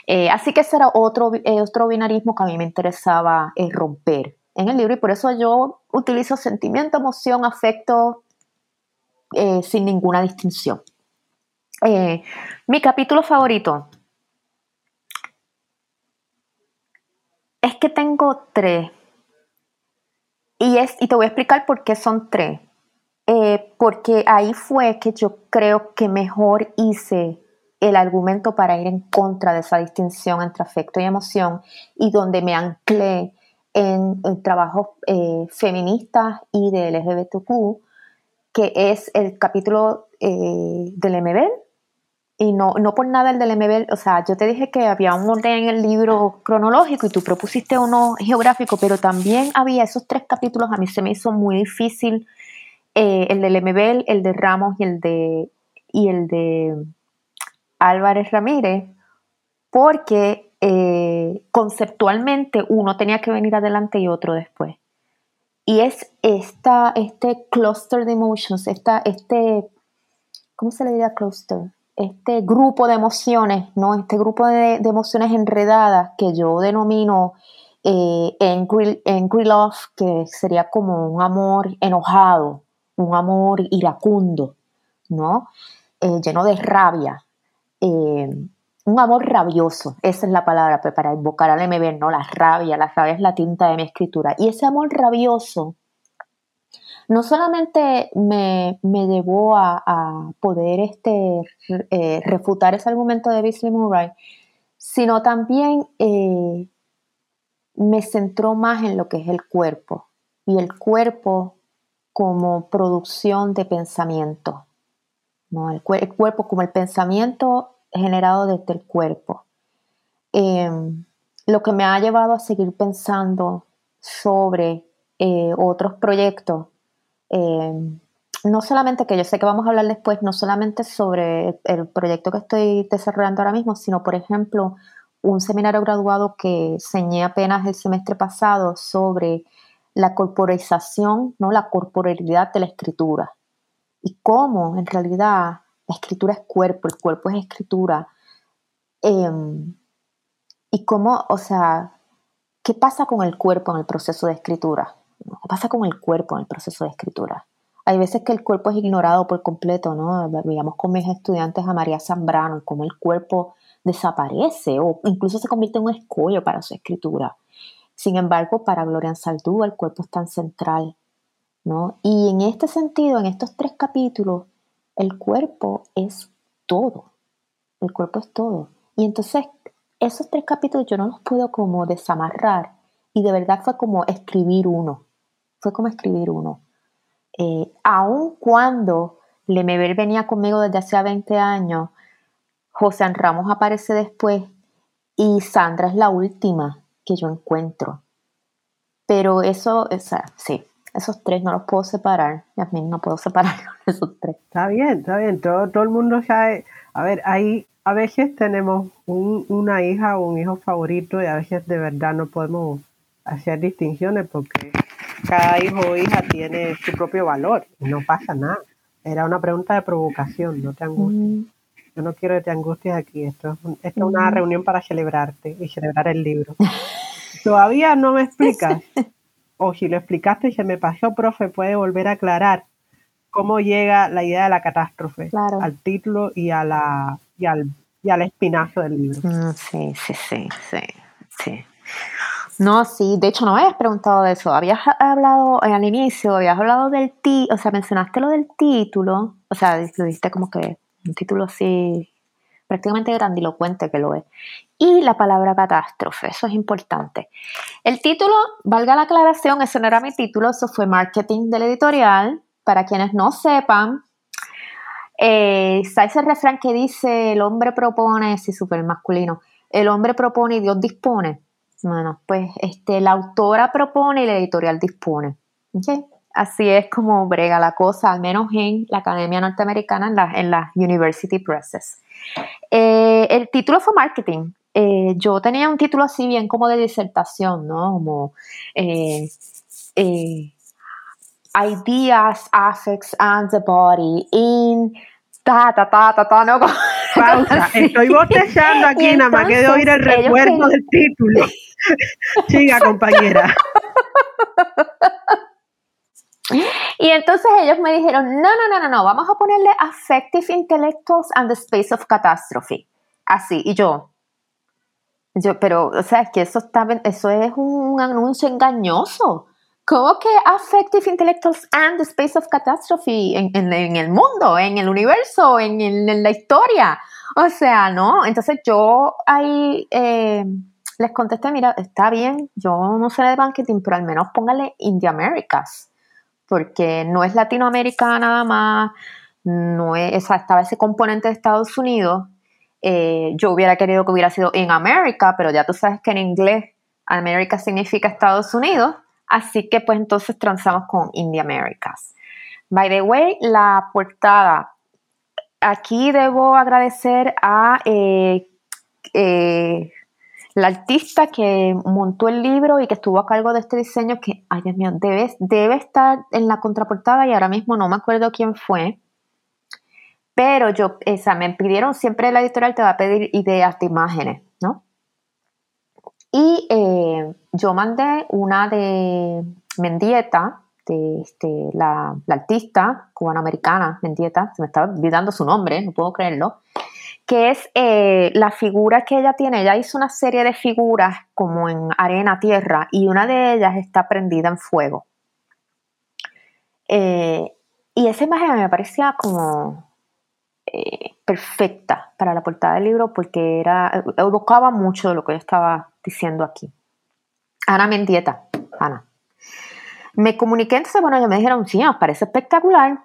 Eh, así que ese era otro, eh, otro binarismo que a mí me interesaba eh, romper en el libro y por eso yo utilizo sentimiento, emoción, afecto sin ninguna distinción. mi capítulo favorito Es que tengo tres. Y, es, y te voy a explicar por qué son tres. Eh, porque ahí fue que yo creo que mejor hice el argumento para ir en contra de esa distinción entre afecto y emoción y donde me anclé en, trabajos eh, feministas y de LGBTQ, que es el capítulo eh, del MBL, y no, no por nada el del MBL, o sea, yo te dije que había un orden en el libro cronológico y tú propusiste uno geográfico, pero también había esos tres capítulos, a mí se me hizo muy difícil, eh, el del MBL, el de Ramos y el de, y el de Álvarez Ramírez, porque eh, conceptualmente uno tenía que venir adelante y otro después. Y es esta, este cluster de emotions, esta, este, ¿cómo se le diría cluster? Este grupo de emociones, ¿no? Este grupo de, emociones enredadas que yo denomino eh, angry, love, que sería como un amor enojado, un amor iracundo, ¿no? Eh, lleno de rabia. Eh, un amor rabioso, esa es la palabra pues, para invocar al MB, ¿no? La rabia, la rabia es la tinta de mi escritura. Y ese amor rabioso no solamente me, llevó a, poder este, eh, refutar ese argumento de Beasley Murray, sino también eh, me centró más en lo que es el cuerpo y el cuerpo como producción de pensamiento, ¿no? el, cuerpo como el pensamiento generado desde el cuerpo. Em, lo que me ha llevado a seguir pensando sobre eh, otros proyectos Em, no solamente que yo sé que vamos a hablar después, no solamente sobre el proyecto que estoy desarrollando ahora mismo, sino por ejemplo un seminario graduado que enseñé apenas el semestre pasado sobre la corporización, ¿no? la corporalidad de la escritura y cómo en realidad la escritura es cuerpo, el cuerpo es escritura. Em, y cómo, o sea, ¿qué pasa con el cuerpo en el proceso de escritura? ¿Qué pasa con el cuerpo en el proceso de escritura? Hay veces que el cuerpo es ignorado por completo, ¿no? Veíamos con mis estudiantes a María Zambrano, cómo el cuerpo desaparece o incluso se convierte en un escollo para su escritura. Sin embargo, para Gloria Saldúa el cuerpo es tan central, ¿no? Y en este sentido, en estos tres capítulos, el cuerpo es todo. El cuerpo es todo. Y entonces, esos tres capítulos yo no los puedo como desamarrar y de verdad fue como escribir uno fue como escribir uno. Eh, aun cuando Lemebel venía conmigo desde hace 20 años, José Ramos aparece después y Sandra es la última que yo encuentro. Pero eso, o sí, esos tres no los puedo separar. mí no puedo separar esos tres. Está bien, está bien. Todo, todo el mundo sabe. A ver, ahí a veces tenemos una hija o un hijo favorito y a veces de verdad no podemos hacer distinciones porque cada hijo o hija tiene su propio valor no pasa nada. Era una pregunta de provocación, no te angusties. Yo no quiero que te angusties aquí. Esto es, una reunión para celebrarte y celebrar el libro. Todavía no me explicas, o si lo explicaste y se me pasó, profe, puede volver a aclarar cómo llega la idea de la catástrofe al título y, a la, y, al, y al espinazo del libro. Mm, sí, sí, sí, sí, sí. No, sí, de hecho no me habías preguntado de eso. Habías hablado eh, al inicio, habías hablado del título, o sea, mencionaste lo del título, o sea, lo diste como que un título así prácticamente grandilocuente que lo es. Y la palabra catástrofe, eso es importante. El título, valga la aclaración, ese no era mi título, eso fue marketing del editorial. Para quienes no sepan, eh, está ese refrán que dice, el hombre propone, sí, súper masculino, el hombre propone y Dios dispone. Bueno, pues este, la autora propone y la editorial dispone. Así es como brega la cosa, al menos en la Academia Norteamericana, en, las University Presses. Eh, el título fue Marketing. Eh, yo tenía un título así bien como de disertación, ¿no? Como eh, Ideas, Affects and the Body in ta, ta, ta, ta, ta, no. Pausa, estoy bostezando aquí, nada más que de oír el recuerdo del título. Siga, compañera. Y entonces ellos me dijeron, no, no, no, no, no, vamos a ponerle Affective Intellectuals and the Space of Catastrophe. Así, y yo, yo, pero, o sea, es que eso, está, eso es un anuncio engañoso. ¿Cómo que Affective Intellectuals and the Space of Catastrophe en, en, el mundo, en el universo, en, en, la historia? O sea, ¿no? Entonces yo ahí eh, les contesté, mira, está bien, yo no sé de marketing, pero al menos póngale India Americas porque no es Latinoamérica nada más, no es, estaba ese componente de Estados Unidos. Eh, yo hubiera querido que hubiera sido en América, pero ya tú sabes que en inglés América significa Estados Unidos, así que pues entonces transamos con India Americas. By the way, la portada. Aquí debo agradecer a eh, eh, la artista que montó el libro y que estuvo a cargo de este diseño, que, ay Dios mío, debe, debe estar en la contraportada y ahora mismo no me acuerdo quién fue. Pero yo, esa, me pidieron, siempre la editorial te va a pedir ideas de imágenes. Y eh, yo mandé una de Mendieta, de este, la, la artista cubanoamericana Mendieta, se me está olvidando su nombre, no puedo creerlo que es eh, la figura que ella tiene. Ella hizo una serie de figuras como en arena, tierra, y una de ellas está prendida en fuego. Eh, y esa imagen me parecía como eh, perfecta para la portada del libro porque era, evocaba mucho de lo que yo estaba diciendo aquí. Ana Mendieta, Ana. Me comuniqué, entonces, bueno, ellos me dijeron, sí, nos parece espectacular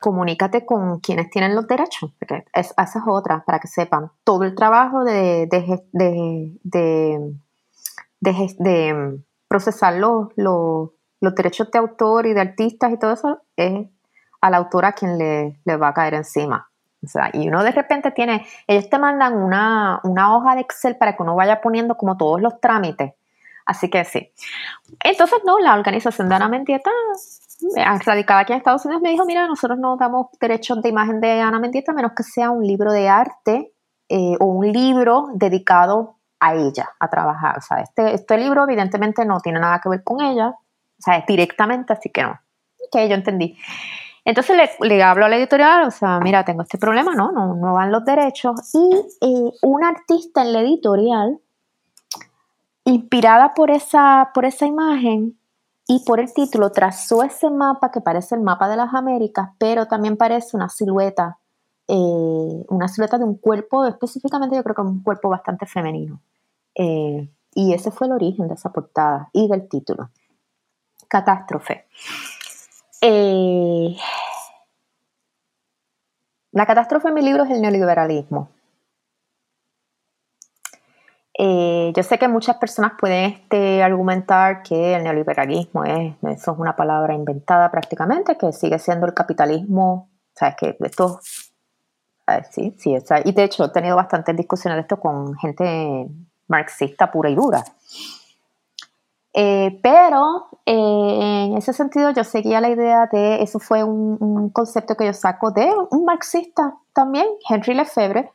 comunícate con quienes tienen los derechos, porque es, esa es otra, para que sepan. Todo el trabajo de, procesar los, los, derechos de autor y de artistas y todo eso es a la autora quien le, le va a caer encima. O sea, y uno de repente tiene, ellos te mandan una, una hoja de Excel para que uno vaya poniendo como todos los trámites. Así que sí. Entonces, no, la organización de Ana Mendieta radicada aquí en Estados Unidos, me dijo, mira, nosotros no damos derechos de imagen de Ana Mendieta menos que sea un libro de arte eh, o un libro dedicado a ella, a trabajar. O sea, este, este libro evidentemente no tiene nada que ver con ella, o sea, es directamente, así que no. Que yo entendí. Entonces le, le, hablo a la editorial, o sea, mira, tengo este problema, no, no, no van los derechos. Y eh, un artista en la editorial, inspirada por esa, por esa imagen, y por el título trazó ese mapa que parece el mapa de las Américas, pero también parece una silueta, eh, una silueta de un cuerpo, específicamente yo creo que un cuerpo bastante femenino. Eh, y ese fue el origen de esa portada y del título. Catástrofe. Eh, la catástrofe en mi libro es el neoliberalismo. Eh, yo sé que muchas personas pueden este, argumentar que el neoliberalismo es, eso es una palabra inventada prácticamente, que sigue siendo el capitalismo, sabes que esto, sí, sí, y de hecho he tenido bastantes discusiones de esto con gente marxista pura y dura. Eh, pero eh, en ese sentido yo seguía la idea de, eso fue un, un concepto que yo saco de un marxista también, Henry Lefebvre,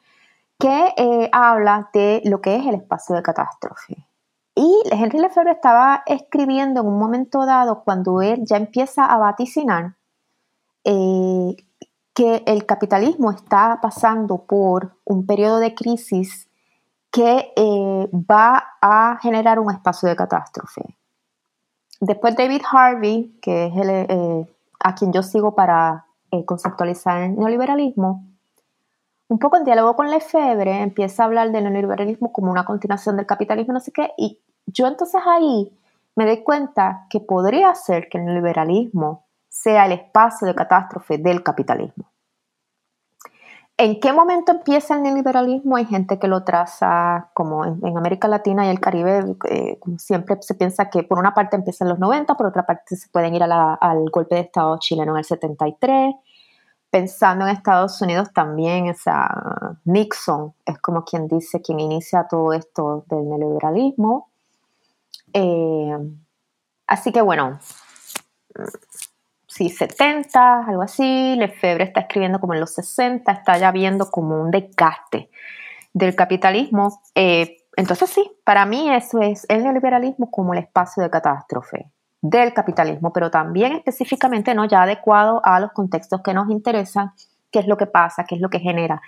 que eh, habla de lo que es el espacio de catástrofe. y Henry Lefebvre estaba escribiendo en un momento dado cuando él ya empieza a vaticinar eh, que el capitalismo está pasando por un periodo de crisis que eh, va a generar un espacio de catástrofe. Después David Harvey, que es el, eh, a quien yo sigo para conceptualizar el neoliberalismo, un poco en diálogo con Lefebvre, empieza a hablar del neoliberalismo como una continuación del capitalismo, no sé qué, y yo entonces ahí me doy cuenta que podría ser que el neoliberalismo sea el espacio de catástrofe del capitalismo. ¿En qué momento empieza el neoliberalismo? Hay gente que lo traza como en, América Latina y el Caribe, eh, siempre se piensa que por una parte empieza en los 90, por otra parte se pueden ir al golpe de Estado chileno en el 73. Pensando en Estados Unidos también, esa Nixon es como quien dice, quien inicia todo esto del neoliberalismo. Eh, así que bueno, sí, 70, algo así. Lefebvre está escribiendo como en los 60, está ya viendo como un desgaste del capitalismo. Eh, entonces sí, para mí eso es el neoliberalismo como el espacio de catástrofe del capitalismo, pero también específicamente no ya adecuado a los contextos que nos interesan, qué es lo que pasa, qué es lo que genera.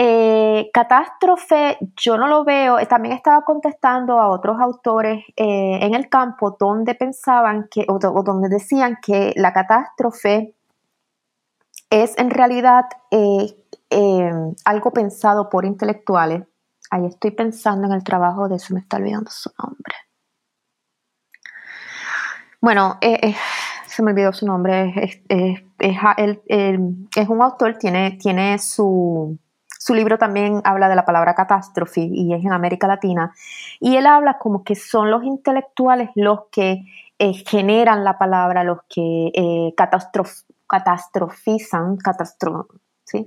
Eh, catástrofe, yo no lo veo, también estaba contestando a otros autores eh, en el campo donde pensaban que, o, donde decían que la catástrofe es en realidad eh, algo pensado por intelectuales. Ahí estoy pensando en el trabajo de eso, me está olvidando su nombre. Bueno, se me olvidó su nombre, es, es un autor, tiene, tiene su, su libro también habla de la palabra catástrofe y es en América Latina. Y él habla como que son los intelectuales los que eh, generan la palabra, los que eh, catastrofizan, catastro, ¿sí?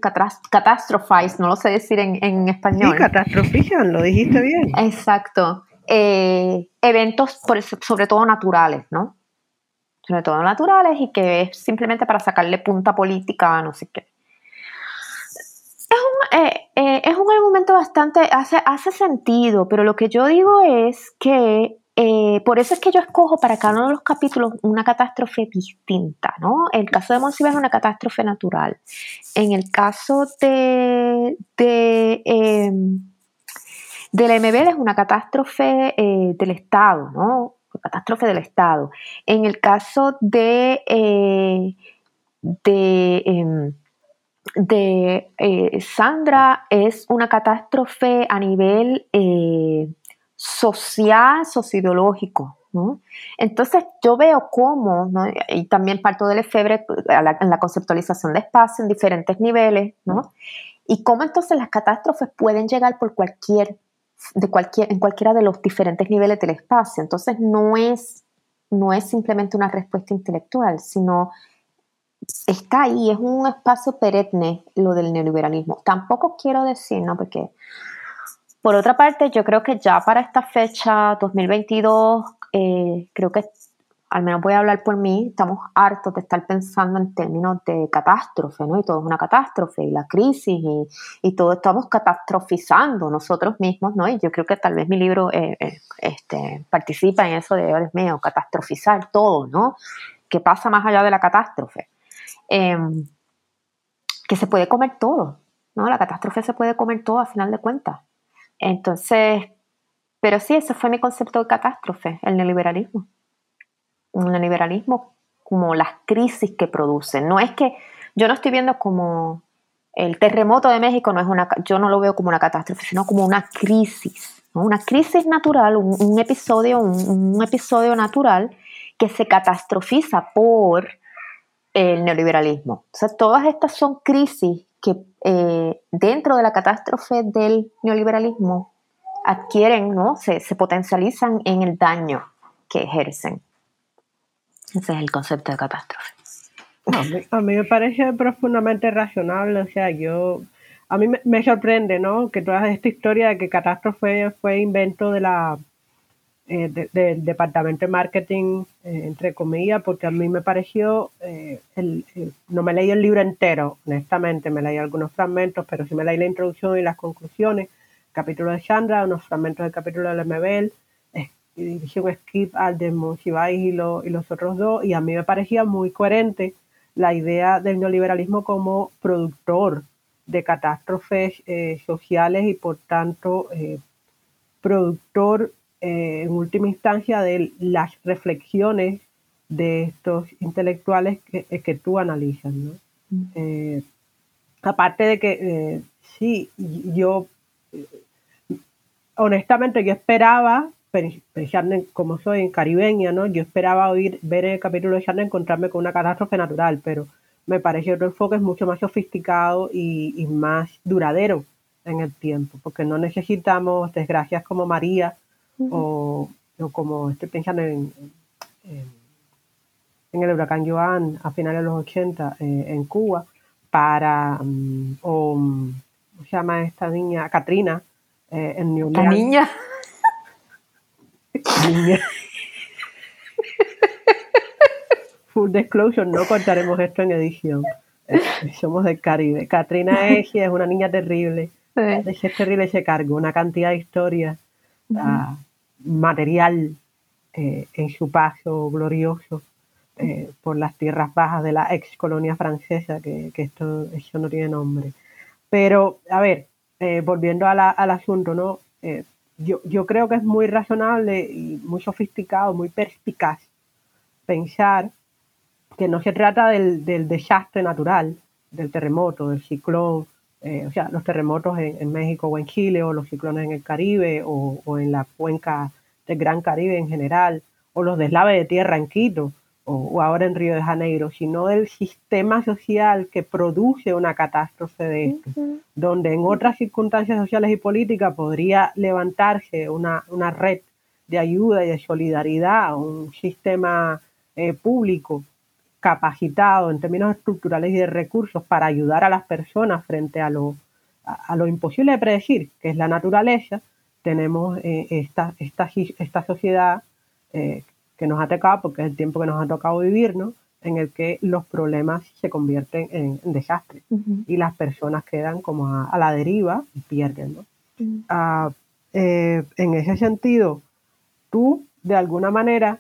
no lo sé decir en, español. Sí, catastrofizan, lo dijiste bien. Exacto. Eh, eventos sobre todo naturales, ¿no? Sobre todo naturales y que es simplemente para sacarle punta política a no sé qué. Eh, eh, es un argumento bastante, hace, hace sentido, pero lo que yo digo es que eh, por eso es que yo escojo para cada uno de los capítulos una catástrofe distinta, ¿no? El caso de Monsiva es una catástrofe natural. En el caso de, de em, la MBL es una catástrofe del Estado, ¿no? Catástrofe del Estado. En el caso de, de em, de eh, Sandra es una catástrofe a nivel eh, social, sociológico. Entonces yo veo cómo, y también parto del efebre en la conceptualización de espacio en diferentes niveles, y cómo entonces las catástrofes pueden llegar por cualquier, de cualquier, en cualquiera de los diferentes niveles del espacio. Entonces no es, no es simplemente una respuesta intelectual, sino está ahí, es un espacio perenne lo del neoliberalismo. Tampoco quiero decir, ¿no? Porque, por otra parte, yo creo que ya para esta fecha, 2022, eh, creo que, al menos voy a hablar por mí, estamos hartos de estar pensando en términos de catástrofe, ¿no? Y todo es una catástrofe, y la crisis, y, y todo estamos catastrofizando nosotros mismos, ¿no? Y yo creo que tal vez mi libro eh, eh, este, participa en eso de, Dios mío, catastrofizar todo, ¿no? ¿Qué pasa más allá de la catástrofe? Em, que se puede comer todo, ¿no? La catástrofe se puede comer todo a final de cuentas. Entonces, pero sí, ese fue mi concepto de catástrofe, el neoliberalismo. Un neoliberalismo como las crisis que produce. No es que yo no estoy viendo como el terremoto de México, no es una, yo no lo veo como una catástrofe, sino como una crisis, una crisis natural, un, episodio, un, episodio natural que se catastrofiza por el neoliberalismo. O sea, todas estas son crisis que eh, dentro de la catástrofe del neoliberalismo adquieren, ¿no? Se, potencializan en el daño que ejercen. Ese es el concepto de catástrofe. A mí, me parece profundamente razonable, o sea, yo, a mí me, me sorprende, ¿no? Que toda esta historia de que catástrofe fue invento de la eh, del departamento de marketing, eh, entre comillas, porque a mí me pareció, eh, el, no me leí el libro entero, honestamente, me leí algunos fragmentos, pero sí me leí la introducción y las conclusiones, capítulo de Chandra, unos fragmentos del capítulo de es y dirige un skip al de y, y los otros dos, y a mí me parecía muy coherente la idea del neoliberalismo como productor de catástrofes sociales y por tanto productor eh, en última instancia de las reflexiones de estos intelectuales que, que tú analizas. ¿no? Mm. aparte de que sí, yo honestamente yo esperaba pensando como soy en caribeña, ¿no? Yo esperaba oír, ver el capítulo de Charne encontrarme con una catástrofe natural, pero me parece otro enfoque es mucho más sofisticado y, más duradero en el tiempo, porque no necesitamos desgracias como María o, como estoy pensando en, en, el huracán Joan a finales de los 80 eh, en Cuba, para, mm, o, ¿cómo se llama esta niña? Katrina, eh, en New Orleans. ¿La niña? Full disclosure, no contaremos esto en edición. Somos del Caribe. Katrina Eji es una niña terrible. Es terrible ese cargo, una cantidad de historias, ah, material eh, en su paso glorioso eh, por las tierras bajas de la ex colonia francesa, que, esto eso no tiene nombre. Pero, a ver, eh, volviendo al asunto, ¿no? yo, creo que es muy razonable y muy sofisticado, muy perspicaz pensar que no se trata del, desastre natural, del terremoto, del ciclón, eh, o sea, los terremotos en, México o en Chile, o los ciclones en el Caribe, o, en la cuenca del Gran Caribe en general, o los deslaves de tierra en Quito, o, ahora en Río de Janeiro, sino del sistema social que produce una catástrofe de esto, donde en otras circunstancias sociales y políticas podría levantarse una, red de ayuda y de solidaridad, un sistema eh, público capacitado en términos estructurales y de recursos para ayudar a las personas frente a lo, a, lo imposible de predecir, que es la naturaleza, tenemos eh, esta, esta, esta sociedad eh, que nos ha tocado, porque es el tiempo que nos ha tocado vivir, ¿no? En el que los problemas se convierten en, desastres y las personas quedan como a, la deriva y pierden, ¿no? Ah, eh, en ese sentido, tú de alguna manera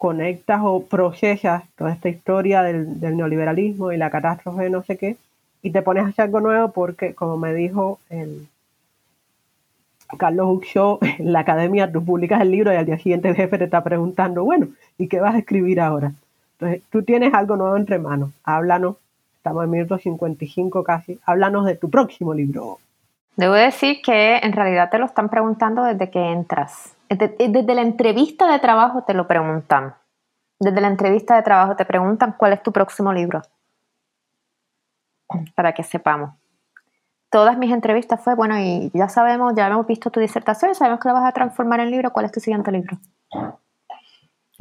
conectas o procesas toda esta historia del, neoliberalismo y la catástrofe no sé qué y te pones a hacer algo nuevo porque, como me dijo el, Carlos Uxó, en la academia tú publicas el libro y al día siguiente el jefe te está preguntando, bueno, ¿y qué vas a escribir ahora? Entonces, tú tienes algo nuevo entre manos. Háblanos, estamos en minuto 55 casi, háblanos de tu próximo libro. Debo decir que en realidad te lo están preguntando desde que entras. Desde, la entrevista de trabajo te lo preguntan. Desde la entrevista de trabajo te preguntan cuál es tu próximo libro. Para que sepamos todas mis entrevistas fue, bueno, y ya sabemos, ya hemos visto tu disertación, sabemos que la vas a transformar en libro, ¿cuál es tu siguiente libro?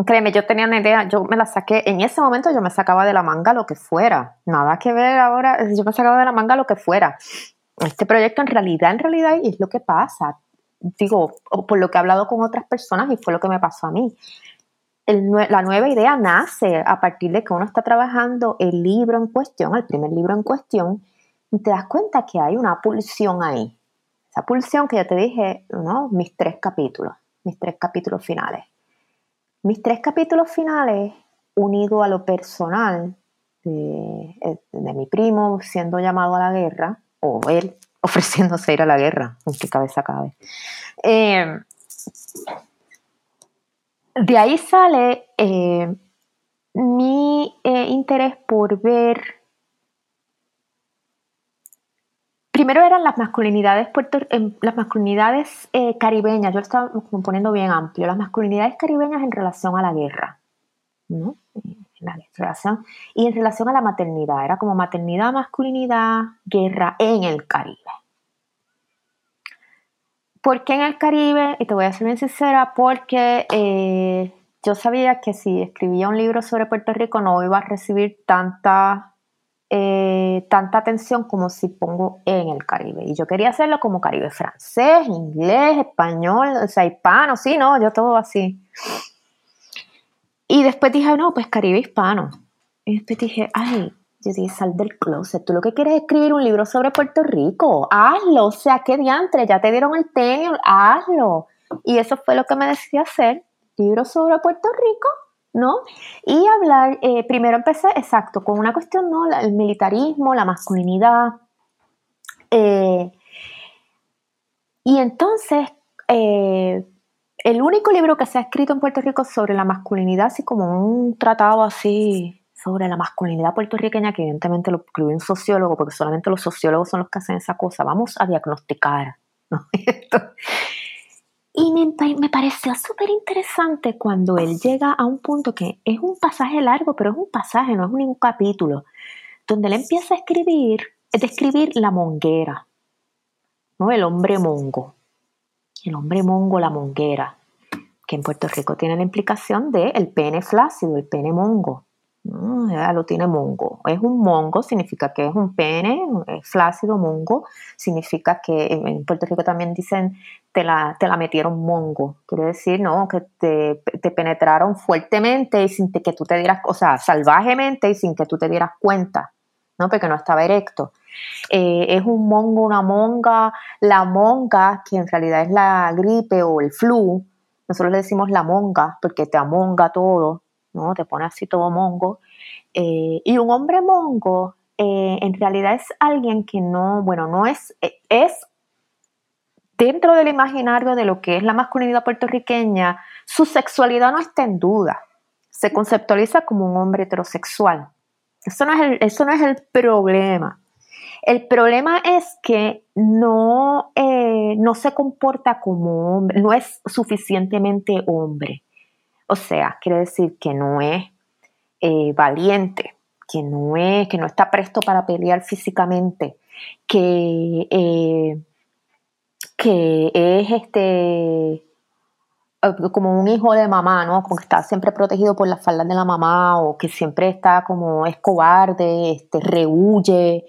Créeme, yo tenía una idea, yo me la saqué, en ese momento yo me sacaba de la manga lo que fuera, nada que ver ahora, yo me sacaba de la manga lo que fuera. Este proyecto en realidad, en realidad es lo que pasa, digo, por lo que he hablado con otras personas y fue lo que me pasó a mí. la nueva idea nace a partir de que uno está trabajando el libro en cuestión, el primer libro en cuestión, y te das cuenta que hay una pulsión ahí. Esa pulsión que ya te dije, ¿no? Mis tres capítulos, mis tres capítulos finales. Mis tres capítulos finales, unido a lo personal de, eh, mi primo siendo llamado a la guerra, o él ofreciéndose ir a la guerra, en qué cabeza cabe. Eh, de ahí sale eh, mi interés por ver primero eran las masculinidades, puerto, em, las masculinidades eh, caribeñas, yo lo estaba poniendo bien amplio, las masculinidades caribeñas en relación a la guerra, ¿no? La relación, y en relación a la maternidad, era como maternidad, masculinidad, guerra en el Caribe. ¿Por qué en el Caribe? Y te voy a ser bien sincera, porque eh, yo sabía que si escribía un libro sobre Puerto Rico no iba a recibir tanta eh, tanta atención como si pongo en el Caribe. Y yo quería hacerlo como Caribe francés, inglés, español, o sea, hispano, sí, no, yo todo así. Y después dije, no, pues Caribe hispano. Y después dije, ay, yo dije, sal del closet. Tú lo que quieres es escribir un libro sobre Puerto Rico. Hazlo. O sea, qué diantre, ya te dieron el tenio, hazlo. Y eso fue lo que me decidí hacer, libro sobre Puerto Rico, ¿no? Y hablar, eh, primero empecé, exacto, con una cuestión, ¿no? El militarismo, la masculinidad. Eh, y entonces, eh, el único libro que se ha escrito en Puerto Rico sobre la masculinidad, así como un tratado así sobre la masculinidad puertorriqueña, que evidentemente lo escribió un sociólogo, porque solamente los sociólogos son los que hacen esa cosa, vamos a diagnosticar. y me, me pareció súper interesante cuando él llega a un punto que es un pasaje largo, pero es un pasaje, no es un capítulo, donde él empieza a escribir, es describir la monguera, ¿no? el hombre mongo el hombre mongo, la monguera, que en Puerto Rico tiene la implicación de el pene flácido, el pene mongo. Ya lo tiene mongo. Es un mongo, significa que es un pene, flácido, mongo, significa que en Puerto Rico también dicen te la, te la metieron mongo. Quiere decir, ¿no? Que te, te, penetraron fuertemente y sin que tú te dieras, o sea, salvajemente y sin que tú te dieras cuenta, ¿no? Porque no estaba erecto. Eh, es un mongo, una monga, la monga, que en realidad es la gripe o el flu, nosotros le decimos la monga porque te amonga todo, ¿no? Te pone así todo mongo. Eh, y un hombre mongo eh, en realidad es alguien que no, bueno, no es, es dentro del imaginario de lo que es la masculinidad puertorriqueña, su sexualidad no está en duda. Se conceptualiza como un hombre heterosexual. Eso no es eso no es el problema. El problema es que no, eh, no se comporta como hombre, no es suficientemente hombre. O sea, quiere decir que no es eh, valiente, que no es, que no está presto para pelear físicamente, que, eh, que es este como un hijo de mamá, ¿no? Como que está siempre protegido por las faldas de la mamá o que siempre está como es cobarde, este, rehuye,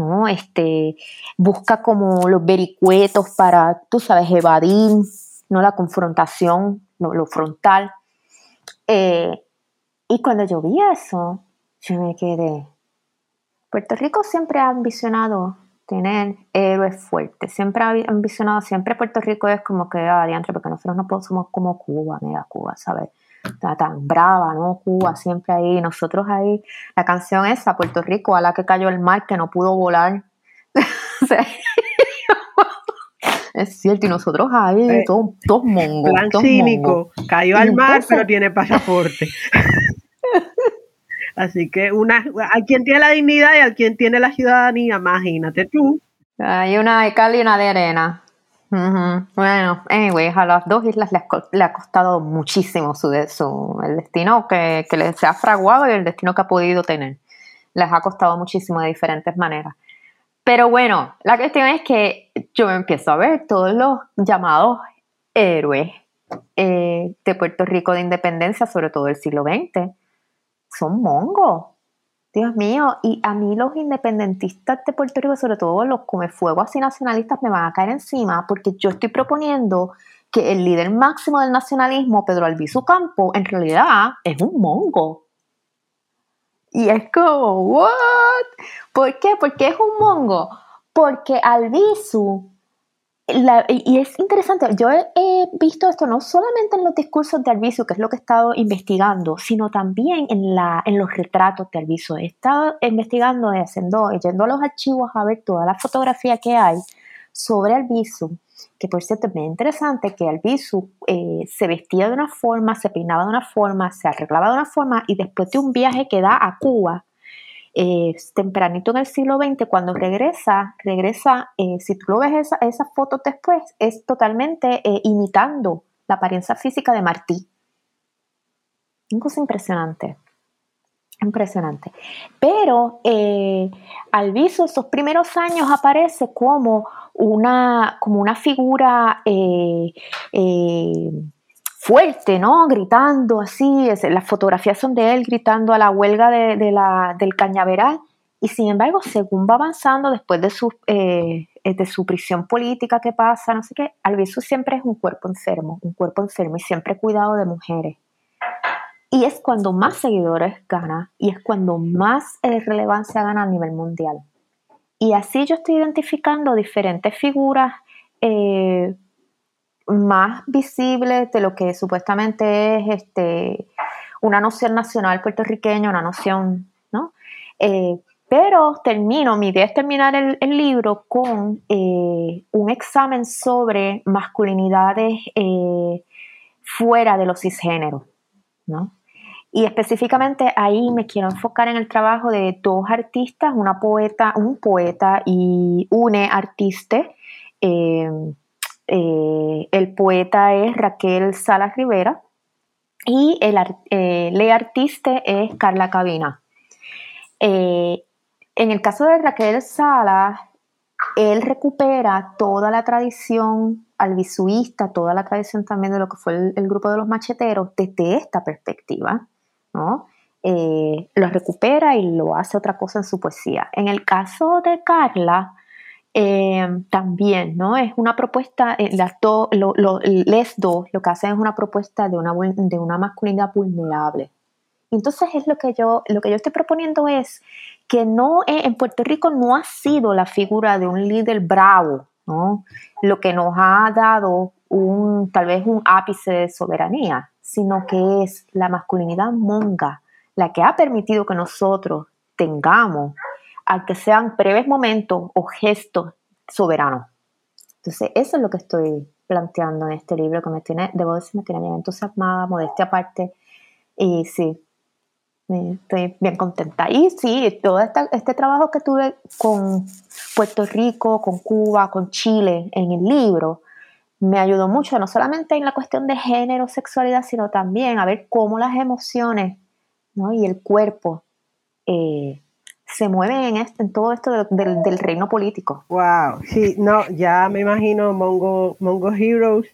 ¿no? Este, busca como los vericuetos para, tú sabes, evadir, ¿no? La confrontación, lo, frontal. Eh, y cuando yo vi eso, yo me quedé. Puerto Rico siempre ha ambicionado tener héroes fuertes, siempre ha ambicionado, siempre Puerto Rico es como que, adiante, porque nosotros no somos como Cuba, mira Cuba, ¿sabes? Está tan brava, ¿no? Cuba siempre ahí, nosotros ahí, la canción esa, Puerto Rico, a la que cayó el mar, que no pudo volar. es cierto, y nosotros ahí, eh, todos, todos mongos. Plan cínico, cayó al mar, pero tiene pasaporte. Así que una, a quien tiene la dignidad y a quien tiene la ciudadanía, imagínate tú. Hay una de cal y una de arena. Bueno, anyway, a las dos islas le ha, costado muchísimo su, su, el destino que, que les ha fraguado y el destino que ha podido tener. Les ha costado muchísimo de diferentes maneras. Pero bueno, la cuestión es que yo empiezo a ver todos los llamados héroes eh, de Puerto Rico de independencia, sobre todo del siglo XX, son mongos. Dios mío, y a mí los independentistas de Puerto Rico, sobre todo los fuego así nacionalistas, me van a caer encima porque yo estoy proponiendo que el líder máximo del nacionalismo, Pedro Albizu Campo, en realidad es un mongo. Y es como, ¿what? ¿Por qué? Porque es un mongo. Porque Albizu y es interesante, yo he, visto esto no solamente en los discursos de Alviso, que es lo que he estado investigando, sino también en, la, en los retratos de Alviso. He estado investigando, haciendo, yendo a los archivos a ver toda la fotografía que hay sobre Alviso, que por cierto es muy interesante que Alviso eh, se vestía de una forma, se peinaba de una forma, se arreglaba de una forma y después de un viaje que da a Cuba, eh, tempranito en el siglo XX, cuando regresa, regresa, eh, si tú lo ves esa, esas fotos después, es totalmente eh, imitando la apariencia física de Martí. Una cosa impresionante. Impresionante. Pero al viso, esos primeros años aparece como una, como una figura fuerte, ¿no? Gritando así, las fotografías son de él gritando a la huelga de, la, del cañaveral. Y sin embargo, según va avanzando después de su, eh, de su prisión política que pasa, no sé qué, Albizu siempre es un cuerpo enfermo, un cuerpo enfermo y siempre cuidado de mujeres. Y es cuando más seguidores gana y es cuando más eh, relevancia gana a nivel mundial. Y así yo estoy identificando diferentes figuras eh, más visibles de lo que supuestamente es este, una noción nacional puertorriqueña, una noción, ¿no? Eh, pero termino, mi idea es terminar el, libro con eh, un examen sobre masculinidades eh, fuera de los cisgéneros, ¿no? Y específicamente ahí me quiero enfocar en el trabajo de dos artistas, una poeta, un poeta y una artista. El poeta es Raquel Salas Rivera y el, eh, artista es Carla Cabina. Eh, en el caso de Raquel Salas, él recupera toda la tradición albisuista, toda la tradición también de lo que fue el, grupo de los macheteros desde esta perspectiva, ¿no? Eh, lo recupera y lo hace otra cosa en su poesía. En el caso de Carla, eh, también, ¿no? Es una propuesta, eh, las les dos lo que hacen es una propuesta de una, de una masculinidad vulnerable. Entonces es lo que yo, lo que yo estoy proponiendo es que no eh, en Puerto Rico no ha sido la figura de un líder bravo, ¿no? Lo que nos ha dado un, tal vez un ápice de soberanía, sino que es la masculinidad monga la que ha permitido que nosotros tengamos a que sean breves momentos o gestos soberanos. Entonces, eso es lo que estoy planteando en este libro, que me tiene, debo decir, me tiene bien entusiasmada, modestia aparte, y sí, estoy bien contenta. Y sí, todo este trabajo que tuve con Puerto Rico, con Cuba, con Chile en el libro, me ayudó mucho, no solamente en la cuestión de género, sexualidad, sino también a ver cómo las emociones y el cuerpo eh, se mueven en, este, en todo esto del, reino político. Wow, sí, no, ya me imagino Mongo, Mongo Heroes,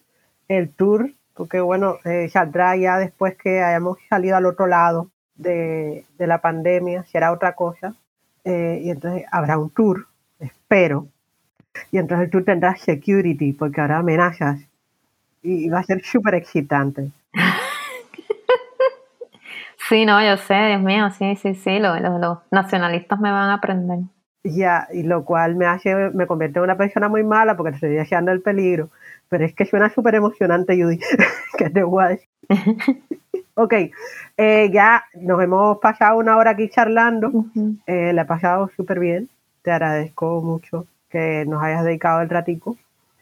el tour, porque bueno, eh, saldrá ya después que hayamos salido al otro lado de, la pandemia, será otra cosa, eh, y entonces habrá un tour, espero, y entonces el tour tendrá security, porque habrá amenazas, y va a ser súper excitante. Sí, no, yo sé, Dios mío, sí, sí, sí, los, nacionalistas me van a aprender. Ya, y lo cual me hace, me convierte en una persona muy mala porque estoy deseando el peligro. Pero es que suena súper emocionante, Judy, que te guay. ok, eh, ya nos hemos pasado una hora aquí charlando. Eh, le he pasado súper bien. Te agradezco mucho que nos hayas dedicado el ratico.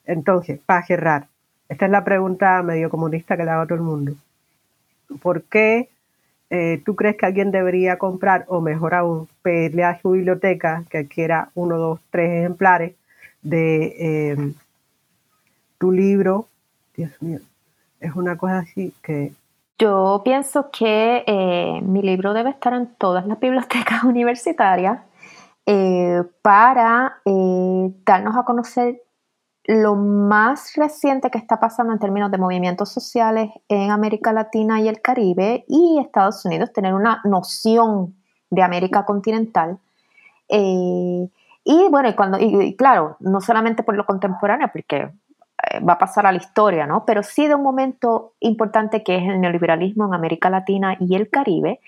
Entonces, para cerrar, esta es la pregunta medio comunista que le hago a todo el mundo. ¿Por qué eh, ¿tú crees que alguien debería comprar o mejor aún pedirle a su biblioteca que adquiera uno, dos, tres ejemplares de em, tu libro? Dios mío, es una cosa así que... Yo pienso que eh, mi libro debe estar en todas las bibliotecas universitarias eh, para darnos a conocer lo más reciente que está pasando en términos de movimientos sociales en América Latina y el Caribe y Estados Unidos, tener una noción de América continental. Eh, y bueno, y, cuando, y, claro, no solamente por lo contemporáneo, porque eh, va a pasar a la historia, ¿no? Pero sí de un momento importante que es el neoliberalismo en América Latina y el Caribe,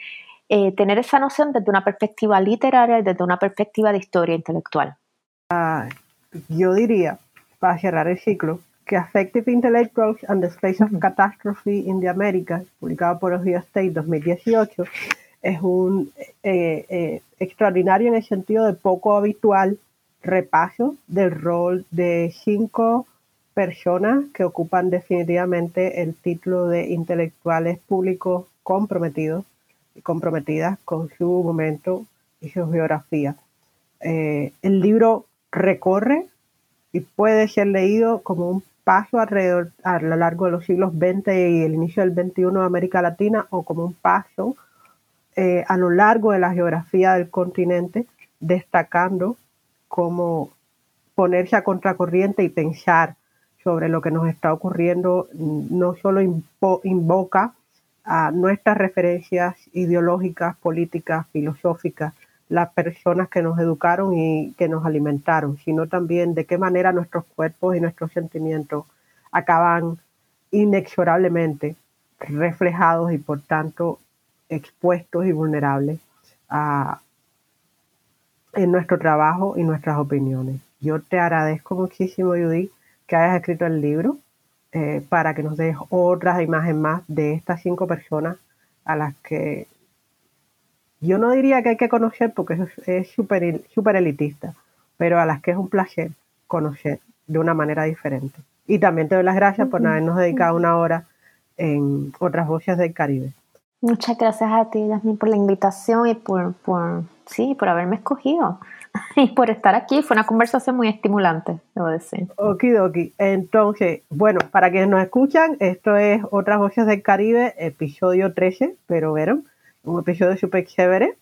eh, tener esa noción desde una perspectiva literaria y desde una perspectiva de historia intelectual. Ah, yo diría para cerrar el ciclo, que Affective Intellectuals and the Space of Catastrophe in the Americas, publicado por Ohio State 2018, es un eh, eh, extraordinario en el sentido de poco habitual repaso del rol de cinco personas que ocupan definitivamente el título de intelectuales públicos comprometidos y comprometidas con su momento y su geografía. Eh, el libro recorre y puede ser leído como un paso alrededor a lo largo de los siglos XX y el inicio del XXI de América Latina o como un paso eh, a lo largo de la geografía del continente, destacando cómo ponerse a contracorriente y pensar sobre lo que nos está ocurriendo, no solo invoca a nuestras referencias ideológicas, políticas, filosóficas, las personas que nos educaron y que nos alimentaron, sino también de qué manera nuestros cuerpos y nuestros sentimientos acaban inexorablemente reflejados y por tanto expuestos y vulnerables en nuestro trabajo y nuestras opiniones. Yo te agradezco muchísimo, Judy, que hayas escrito el libro. eh, para que nos des otras imágenes más de estas cinco personas a las que yo no diría que hay que conocer porque es súper super elitista, pero a las que es un placer conocer de una manera diferente. Y también te doy las gracias por habernos dedicado una hora en otras voces del Caribe. Muchas gracias a ti, Yasmin, por la invitación y por, por, sí, por haberme escogido y por estar aquí. Fue una conversación muy estimulante, debo decir. Okidoki. Entonces, bueno, para quienes nos escuchan, esto es Otras Voces del Caribe, episodio 13, pero vieron, un episodio súper chévere.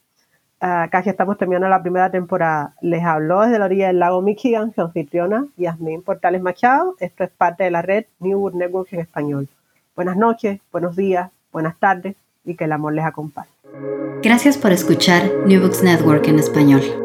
Uh, casi estamos terminando la primera temporada. Les habló desde la orilla del lago Michigan su anfitriona Yasmin Portales Machado. Esto es parte de la red New World Network en español. Buenas noches, buenos días, buenas tardes y que el amor les acompañe. Gracias por escuchar New Books Network en español.